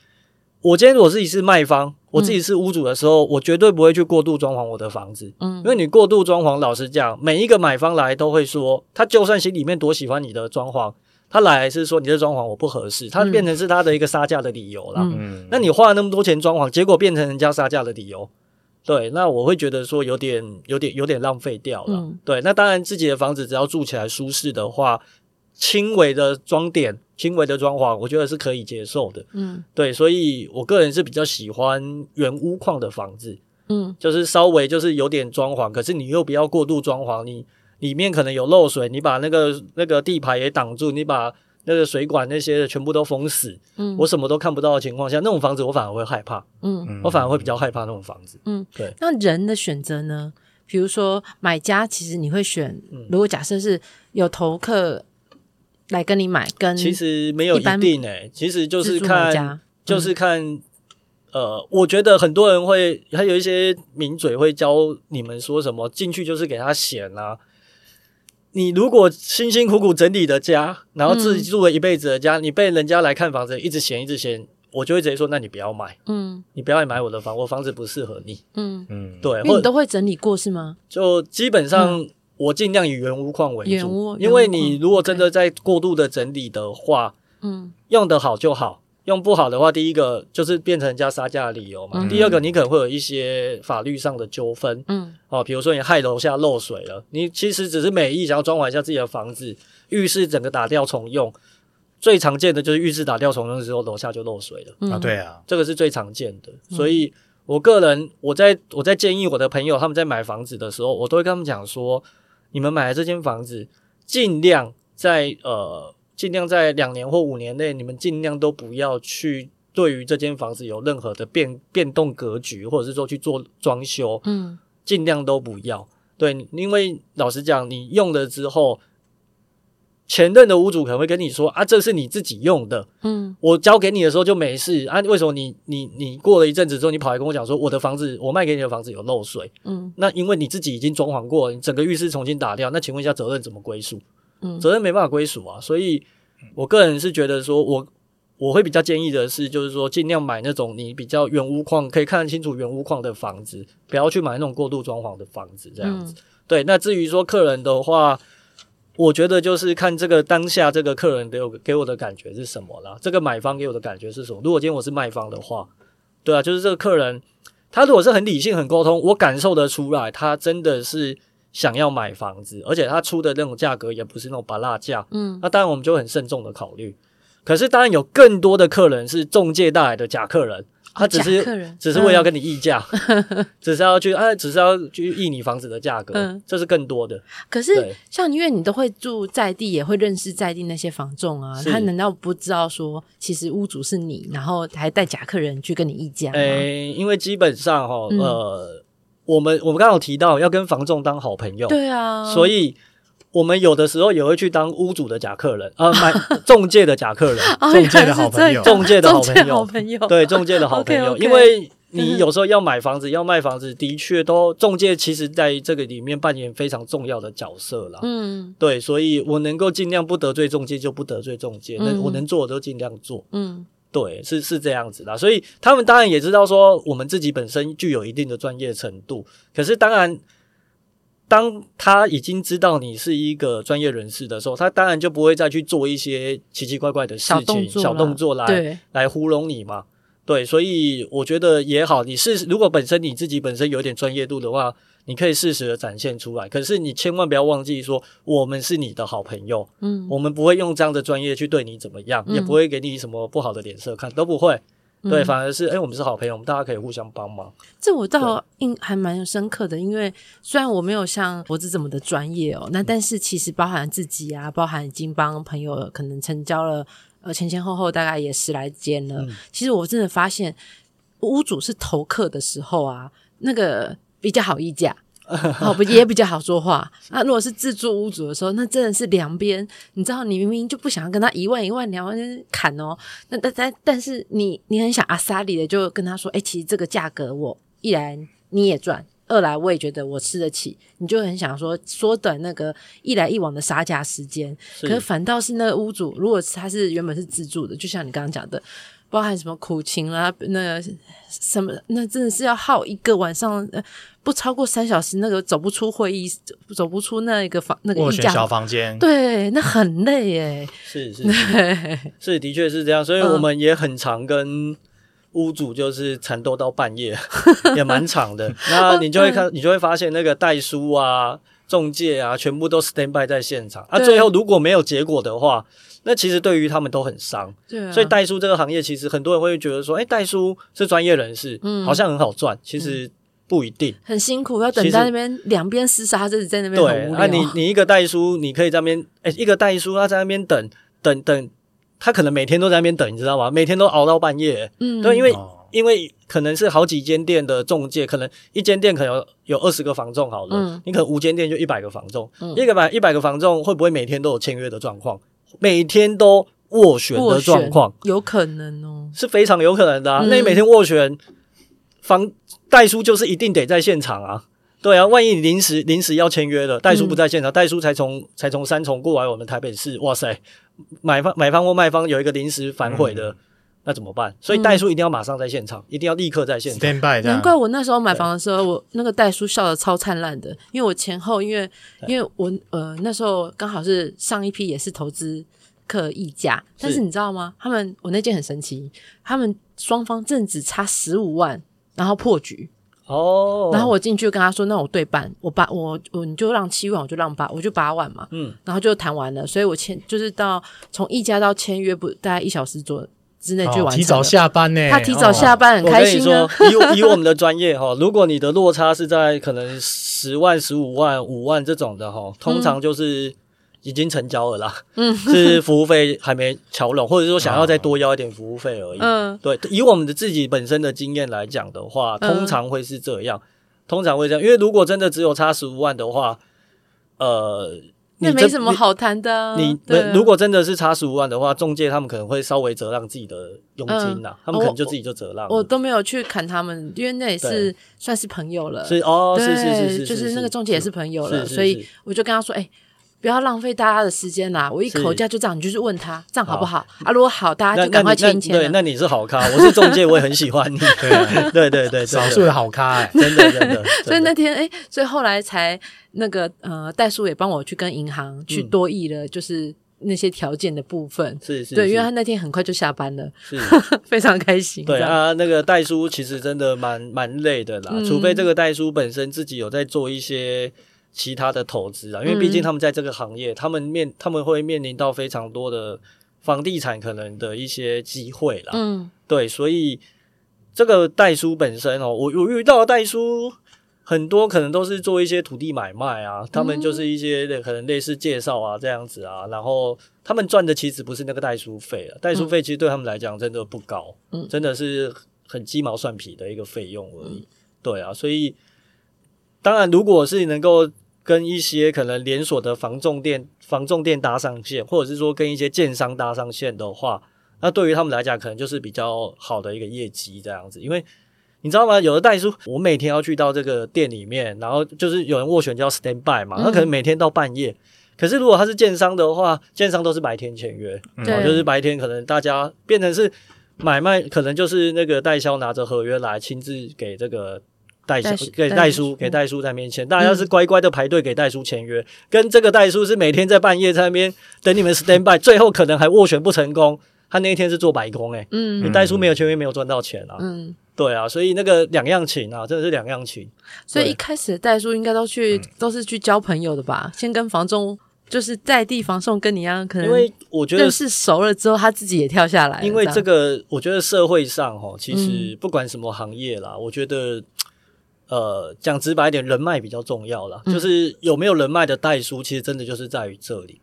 Speaker 3: 我今天我自己是卖方，我自己是屋主的时候，嗯、我绝对不会去过度装潢我的房子。嗯，因为你过度装潢，老实讲，每一个买方来都会说，他就算心里面多喜欢你的装潢，他来是说你的装潢我不合适，他变成是他的一个杀价的理由啦。嗯，那你花了那么多钱装潢，结果变成人家杀价的理由，对，那我会觉得说有点、有点、有点浪费掉了。嗯、对，那当然自己的房子只要住起来舒适的话。轻微的装点，轻微的装潢，我觉得是可以接受的。嗯，对，所以我个人是比较喜欢原屋况的房子。嗯，就是稍微就是有点装潢，可是你又不要过度装潢，你里面可能有漏水，你把那个那个地排也挡住，你把那个水管那些的全部都封死。嗯，我什么都看不到的情况下，那种房子我反而会害怕。嗯，我反而会比较害怕那种房子。嗯，对。
Speaker 2: 那人的选择呢？比如说买家，其实你会选，如果假设是有投客。来跟你买，跟
Speaker 3: 其实没有一定诶、欸，其实就是看，嗯、就是看，呃，我觉得很多人会，还有一些名嘴会教你们说什么，进去就是给他嫌啊。你如果辛辛苦苦整理的家，然后自己住了一辈子的家，嗯、你被人家来看房子，一直嫌，一直嫌，我就会直接说，那你不要买，嗯，你不要来买我的房，我房子不适合你，嗯嗯，对，
Speaker 2: 你都会整理过是吗？
Speaker 3: 就基本上。嗯我尽量以原屋况为主，因为你如果真的在过度的整理的话，嗯，用得好就好，用不好的话，第一个就是变成人家杀价的理由嘛。第二个，你可能会有一些法律上的纠纷，嗯，哦，比如说你害楼下漏水了，你其实只是美意想要装潢一下自己的房子，浴室整个打掉重用，最常见的就是浴室打掉重用的时候，楼下就漏水了。
Speaker 1: 啊，对啊，
Speaker 3: 这个是最常见的。所以，我个人我在我在建议我的朋友他们在买房子的时候，我都会跟他们讲说，你们买的这间房子，尽量在呃，尽量在两年或五年内，你们尽量都不要去对于这间房子有任何的变变动格局，或者是说去做装修，嗯，尽量都不要。对，因为老实讲，你用了之后。前任的屋主可能会跟你说啊，这是你自己用的，嗯，我交给你的时候就没事啊，为什么你你你过了一阵子之后，你跑来跟我讲说我的房子我卖给你的房子有漏水，嗯，那因为你自己已经装潢过了，你整个浴室重新打掉，那请问一下责任怎么归属？嗯，责任没办法归属啊，所以我个人是觉得说我我会比较建议的是，就是说尽量买那种你比较原屋况可以看得清楚原屋况的房子，不要去买那种过度装潢的房子这样子。嗯、对，那至于说客人的话。我觉得就是看这个当下这个客人给我给我的感觉是什么啦，这个买方给我的感觉是什么？如果今天我是卖方的话，对啊，就是这个客人，他如果是很理性、很沟通，我感受得出来，他真的是想要买房子，而且他出的那种价格也不是那种拔辣价，嗯，那当然我们就很慎重的考虑。可是当然有更多的客人是中介带来的假客人。他只是只是为了要跟你议价，嗯、只是要去哎，只是要去议你房子的价格，嗯、这是更多的。
Speaker 2: 可是像因为你都会住在地，也会认识在地那些房仲啊，他难道不知道说其实屋主是你，然后还带假客人去跟你议价？
Speaker 3: 哎，因为基本上哈，呃，嗯、我们我们刚刚有提到要跟房仲当好朋友，
Speaker 2: 对啊，
Speaker 3: 所以。我们有的时候也会去当屋主的假客人，呃，买中介的假客人，
Speaker 1: 中介的好朋友，
Speaker 3: 中介的好朋友，对，中介的好朋友。因为你有时候要买房子，要卖房子，的确都中介其实在这个里面扮演非常重要的角色啦。嗯，对，所以我能够尽量不得罪中介就不得罪中介，那我能做的都尽量做。嗯，对，是是这样子的。所以他们当然也知道说我们自己本身具有一定的专业程度，可是当然。当他已经知道你是一个专业人士的时候，他当然就不会再去做一些奇奇怪怪的事情、小动作，来来糊弄你嘛。对，所以我觉得也好，你是如果本身你自己本身有点专业度的话，你可以适时的展现出来。可是你千万不要忘记说，我们是你的好朋友，嗯，我们不会用这样的专业去对你怎么样，嗯、也不会给你什么不好的脸色看，都不会。对，反而是哎、欸，我们是好朋友，我们大家可以互相帮忙。
Speaker 2: 这我倒印还蛮深刻的，因为虽然我没有像脖子这么的专业哦，那但是其实包含自己啊，包含已经帮朋友可能成交了，呃，前前后后大概也十来间了。嗯、其实我真的发现，屋主是投客的时候啊，那个比较好议价。好 不也比较好说话。那如果是自住屋主的时候，那真的是两边，你知道，你明明就不想要跟他一万一万两万砍哦，那但但但是你你很想阿萨里的，就跟他说，哎、欸，其实这个价格我一来你也赚，二来我也觉得我吃得起，你就很想说缩短那个一来一往的杀价时间。可是反倒是那个屋主，如果他是原本是自住的，就像你刚刚讲的。包含什么苦情啦，那个什么，那真的是要耗一个晚上，呃，不超过三小时，那个走不出会议，走不出那个房，那个议价
Speaker 1: 小房间，
Speaker 2: 对，那很累耶。
Speaker 3: 是是是，是的确是这样，所以我们也很常跟屋主就是缠斗到半夜，也蛮长的。那你就会看，你就会发现那个代书啊、中介啊，全部都 stand by 在现场。啊，最后如果没有结果的话。那其实对于他们都很伤，对啊，所以代书这个行业，其实很多人会觉得说，哎，代书是专业人士，嗯，好像很好赚，其实不一定，
Speaker 2: 很辛苦，要等在那边两边厮杀，就是在那边
Speaker 3: 对，那你你一个代书，你可以在那边，哎，一个代书他在那边等等等，他可能每天都在那边等，你知道吗？每天都熬到半夜，嗯，对，因为因为可能是好几间店的中介，可能一间店可能有有二十个房仲好了，你可能五间店就一百个房仲，一个百一百个房仲会不会每天都有签约的状况？每天都斡旋的状况，
Speaker 2: 有可能哦，
Speaker 3: 是非常有可能的啊。嗯、那你每天斡旋，房代书就是一定得在现场啊。对啊，万一你临时临时要签约了，代书不在现场，代、嗯、书才从才从三重过来我们台北市，哇塞，买方买方或卖方有一个临时反悔的，嗯、那怎么办？所以代书一定要马上在现场，嗯、一定要立刻在现场。
Speaker 2: 难怪我那时候买房的时候，我那个代书笑得超灿烂的，因为我前后因为因为我呃那时候刚好是上一批也是投资。客议价，但是你知道吗？他们我那件很神奇，他们双方正只差十五万，然后破局
Speaker 3: 哦，
Speaker 2: 然后我进去跟他说，那我对半，我八我我你就让七万，我就让八，我就八万嘛，
Speaker 3: 嗯，
Speaker 2: 然后就谈完了，所以我签就是到从议价到签约不大概一小时左右之内就完成了。
Speaker 1: 提早下班呢，
Speaker 2: 他提早下班很开心啊。
Speaker 3: 以以我们的专业哈，如果你的落差是在可能十万、十五万、五万这种的哈，通常就是。已经成交了啦，嗯，是服务费还没乔拢，或者说想要再多要一点服务费而已。嗯，对，以我们的自己本身的经验来讲的话，通常会是这样，通常会这样，因为如果真的只有差十五万的话，呃，
Speaker 2: 那没什么好谈的。
Speaker 3: 你如果真的是差十五万的话，中介他们可能会稍微折让自己的佣金呐，他们可能就自己就折让。
Speaker 2: 我都没有去砍他们，因为那也是算是朋友了。
Speaker 3: 所以哦，是是是是，
Speaker 2: 就是那个中介也是朋友了，所以我就跟他说，哎。不要浪费大家的时间啦！我一口价就这样，你就是问他这样好不好啊？如果好，大家就赶快签签。
Speaker 3: 对，那你是好咖，我是中介，我也很喜欢你。对对对，
Speaker 1: 少数的好咖，哎，
Speaker 3: 真的真的。
Speaker 2: 所以那天哎，所以后来才那个呃，代叔也帮我去跟银行去多议了，就是那些条件的部分。
Speaker 3: 是是，
Speaker 2: 对，因为他那天很快就下班了，是 非常开心。
Speaker 3: 对啊，那个代叔其实真的蛮蛮累的啦，除非这个代叔本身自己有在做一些。其他的投资啊，因为毕竟他们在这个行业，嗯、他们面他们会面临到非常多的房地产可能的一些机会啦。嗯，对，所以这个代书本身哦，我我遇到的代书很多，可能都是做一些土地买卖啊，他们就是一些可能类似介绍啊这样子啊，然后他们赚的其实不是那个代书费啊，代书费其实对他们来讲真的不高，嗯，真的是很鸡毛蒜皮的一个费用而已。嗯、对啊，所以当然如果是能够跟一些可能连锁的防重店、防重店搭上线，或者是说跟一些建商搭上线的话，那对于他们来讲，可能就是比较好的一个业绩这样子。因为你知道吗？有的代书，我每天要去到这个店里面，然后就是有人斡旋叫 stand by 嘛，那可能每天到半夜。嗯、可是如果他是建商的话，建商都是白天签约，嗯、就是白天可能大家变成是买卖，可能就是那个代销拿着合约来亲自给这个。代书给代书给代书在面前，大家是乖乖的排队给代书签约，跟这个代书是每天在半夜在那边等你们 stand by，最后可能还斡旋不成功，他那一天是做白工诶，嗯，你代书没有签约没有赚到钱啊，嗯，对啊，所以那个两样情啊，真的是两样情，
Speaker 2: 所以一开始的代书应该都去都是去交朋友的吧，先跟房仲就是在地房送跟你一样，可能因为我觉得认识熟了之后，他自己也跳下来，
Speaker 3: 因为这个我觉得社会上哈，其实不管什么行业啦，我觉得。呃，讲直白一点，人脉比较重要啦。嗯、就是有没有人脉的代书，其实真的就是在于这里。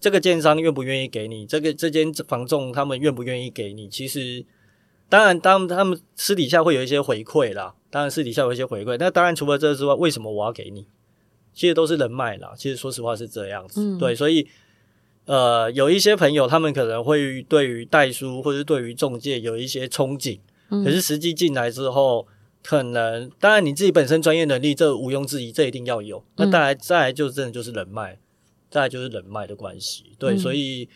Speaker 3: 这个建商愿不愿意给你，这个这间房仲他们愿不愿意给你，其实当然，当他们私底下会有一些回馈啦。当然，私底下有一些回馈。那当然，除了这之外，为什么我要给你？其实都是人脉啦。其实说实话是这样子。嗯、对，所以呃，有一些朋友他们可能会对于代书或者对于中介有一些憧憬，嗯、可是实际进来之后。可能，当然你自己本身专业能力，这毋庸置疑，这一定要有。那再来，再来就真的就是人脉，再来就是人脉的关系。对，嗯、所以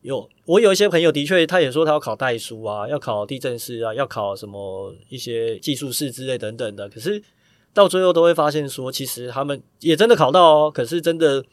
Speaker 3: 有我有一些朋友，的确他也说他要考代书啊，要考地震师啊，要考什么一些技术师之类等等的。可是到最后都会发现说，其实他们也真的考到哦，可是真的，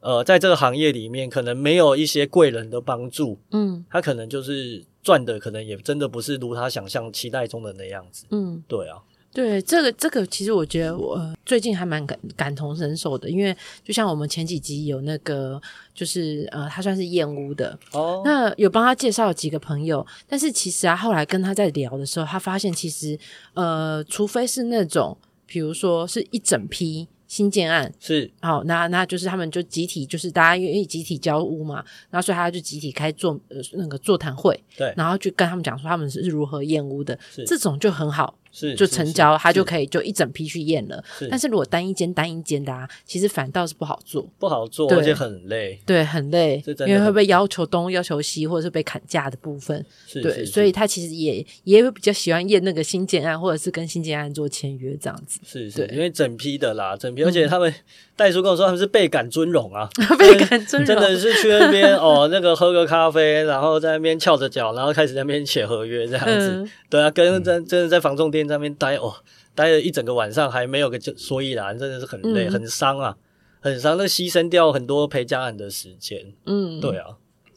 Speaker 3: 呃，在这个行业里面，可能没有一些贵人的帮助。嗯，他可能就是。赚的可能也真的不是如他想象期待中的那样子。嗯，对啊，
Speaker 2: 对这个这个，其实我觉得我最近还蛮感感同身受的，因为就像我们前几集有那个，就是呃，他算是燕屋的哦，那有帮他介绍了几个朋友，但是其实啊，后来跟他在聊的时候，他发现其实呃，除非是那种，比如说是一整批。新建案。
Speaker 3: 是。
Speaker 2: 好，那那就是他们就集体，就是大家愿意集体交屋嘛，然后所以他就集体开座呃那个座谈会，
Speaker 3: 对，
Speaker 2: 然后就跟他们讲说他们是如何验屋的，
Speaker 3: 是。
Speaker 2: 这种就很好。
Speaker 3: 是
Speaker 2: 就成交，他就可以就一整批去验了。但是如果单一间单一间的啊，其实反倒是不好做，
Speaker 3: 不好做，而且很累。对，
Speaker 2: 很累，因为会被要求东要求西，或者是被砍价的部分。对，所以他其实也也会比较喜欢验那个新建案，或者是跟新建案做签约这样子。
Speaker 3: 是是，因为整批的啦，整批，而且他们代书跟我说他们是倍感尊荣啊，
Speaker 2: 倍感尊荣，
Speaker 3: 真的是去那边哦，那个喝个咖啡，然后在那边翘着脚，然后开始在那边写合约这样子。对啊，跟真真的在房仲店在那边待哦。待了一整个晚上还没有个所以然，真的是很累，嗯、很伤啊，很伤。那牺牲掉很多陪家人的时间。嗯，对啊。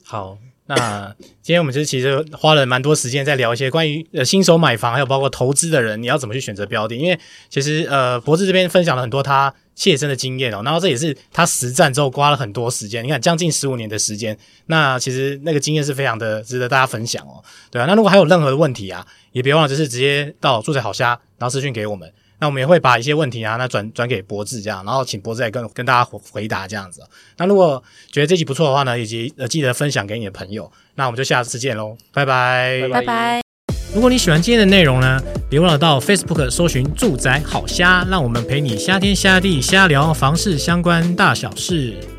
Speaker 1: 好，那今天我们就是其实花了蛮多时间在聊一些关于呃新手买房，还有包括投资的人，你要怎么去选择标的？因为其实呃博智这边分享了很多他切身的经验哦，然后这也是他实战之后花了很多时间，你看将近十五年的时间，那其实那个经验是非常的值得大家分享哦，对啊，那如果还有任何的问题啊，也别忘了就是直接到住宅好虾，然后私讯给我们。那我们也会把一些问题啊，那转转给博智这样，然后请博智来跟跟大家回答这样子。那如果觉得这集不错的话呢，以及呃记得分享给你的朋友。那我们就下次见喽，拜拜
Speaker 2: 拜拜。
Speaker 1: 如果你喜欢今天的内容呢，别忘了到 Facebook 搜寻住宅好虾，让我们陪你虾天虾地虾聊房事相关大小事。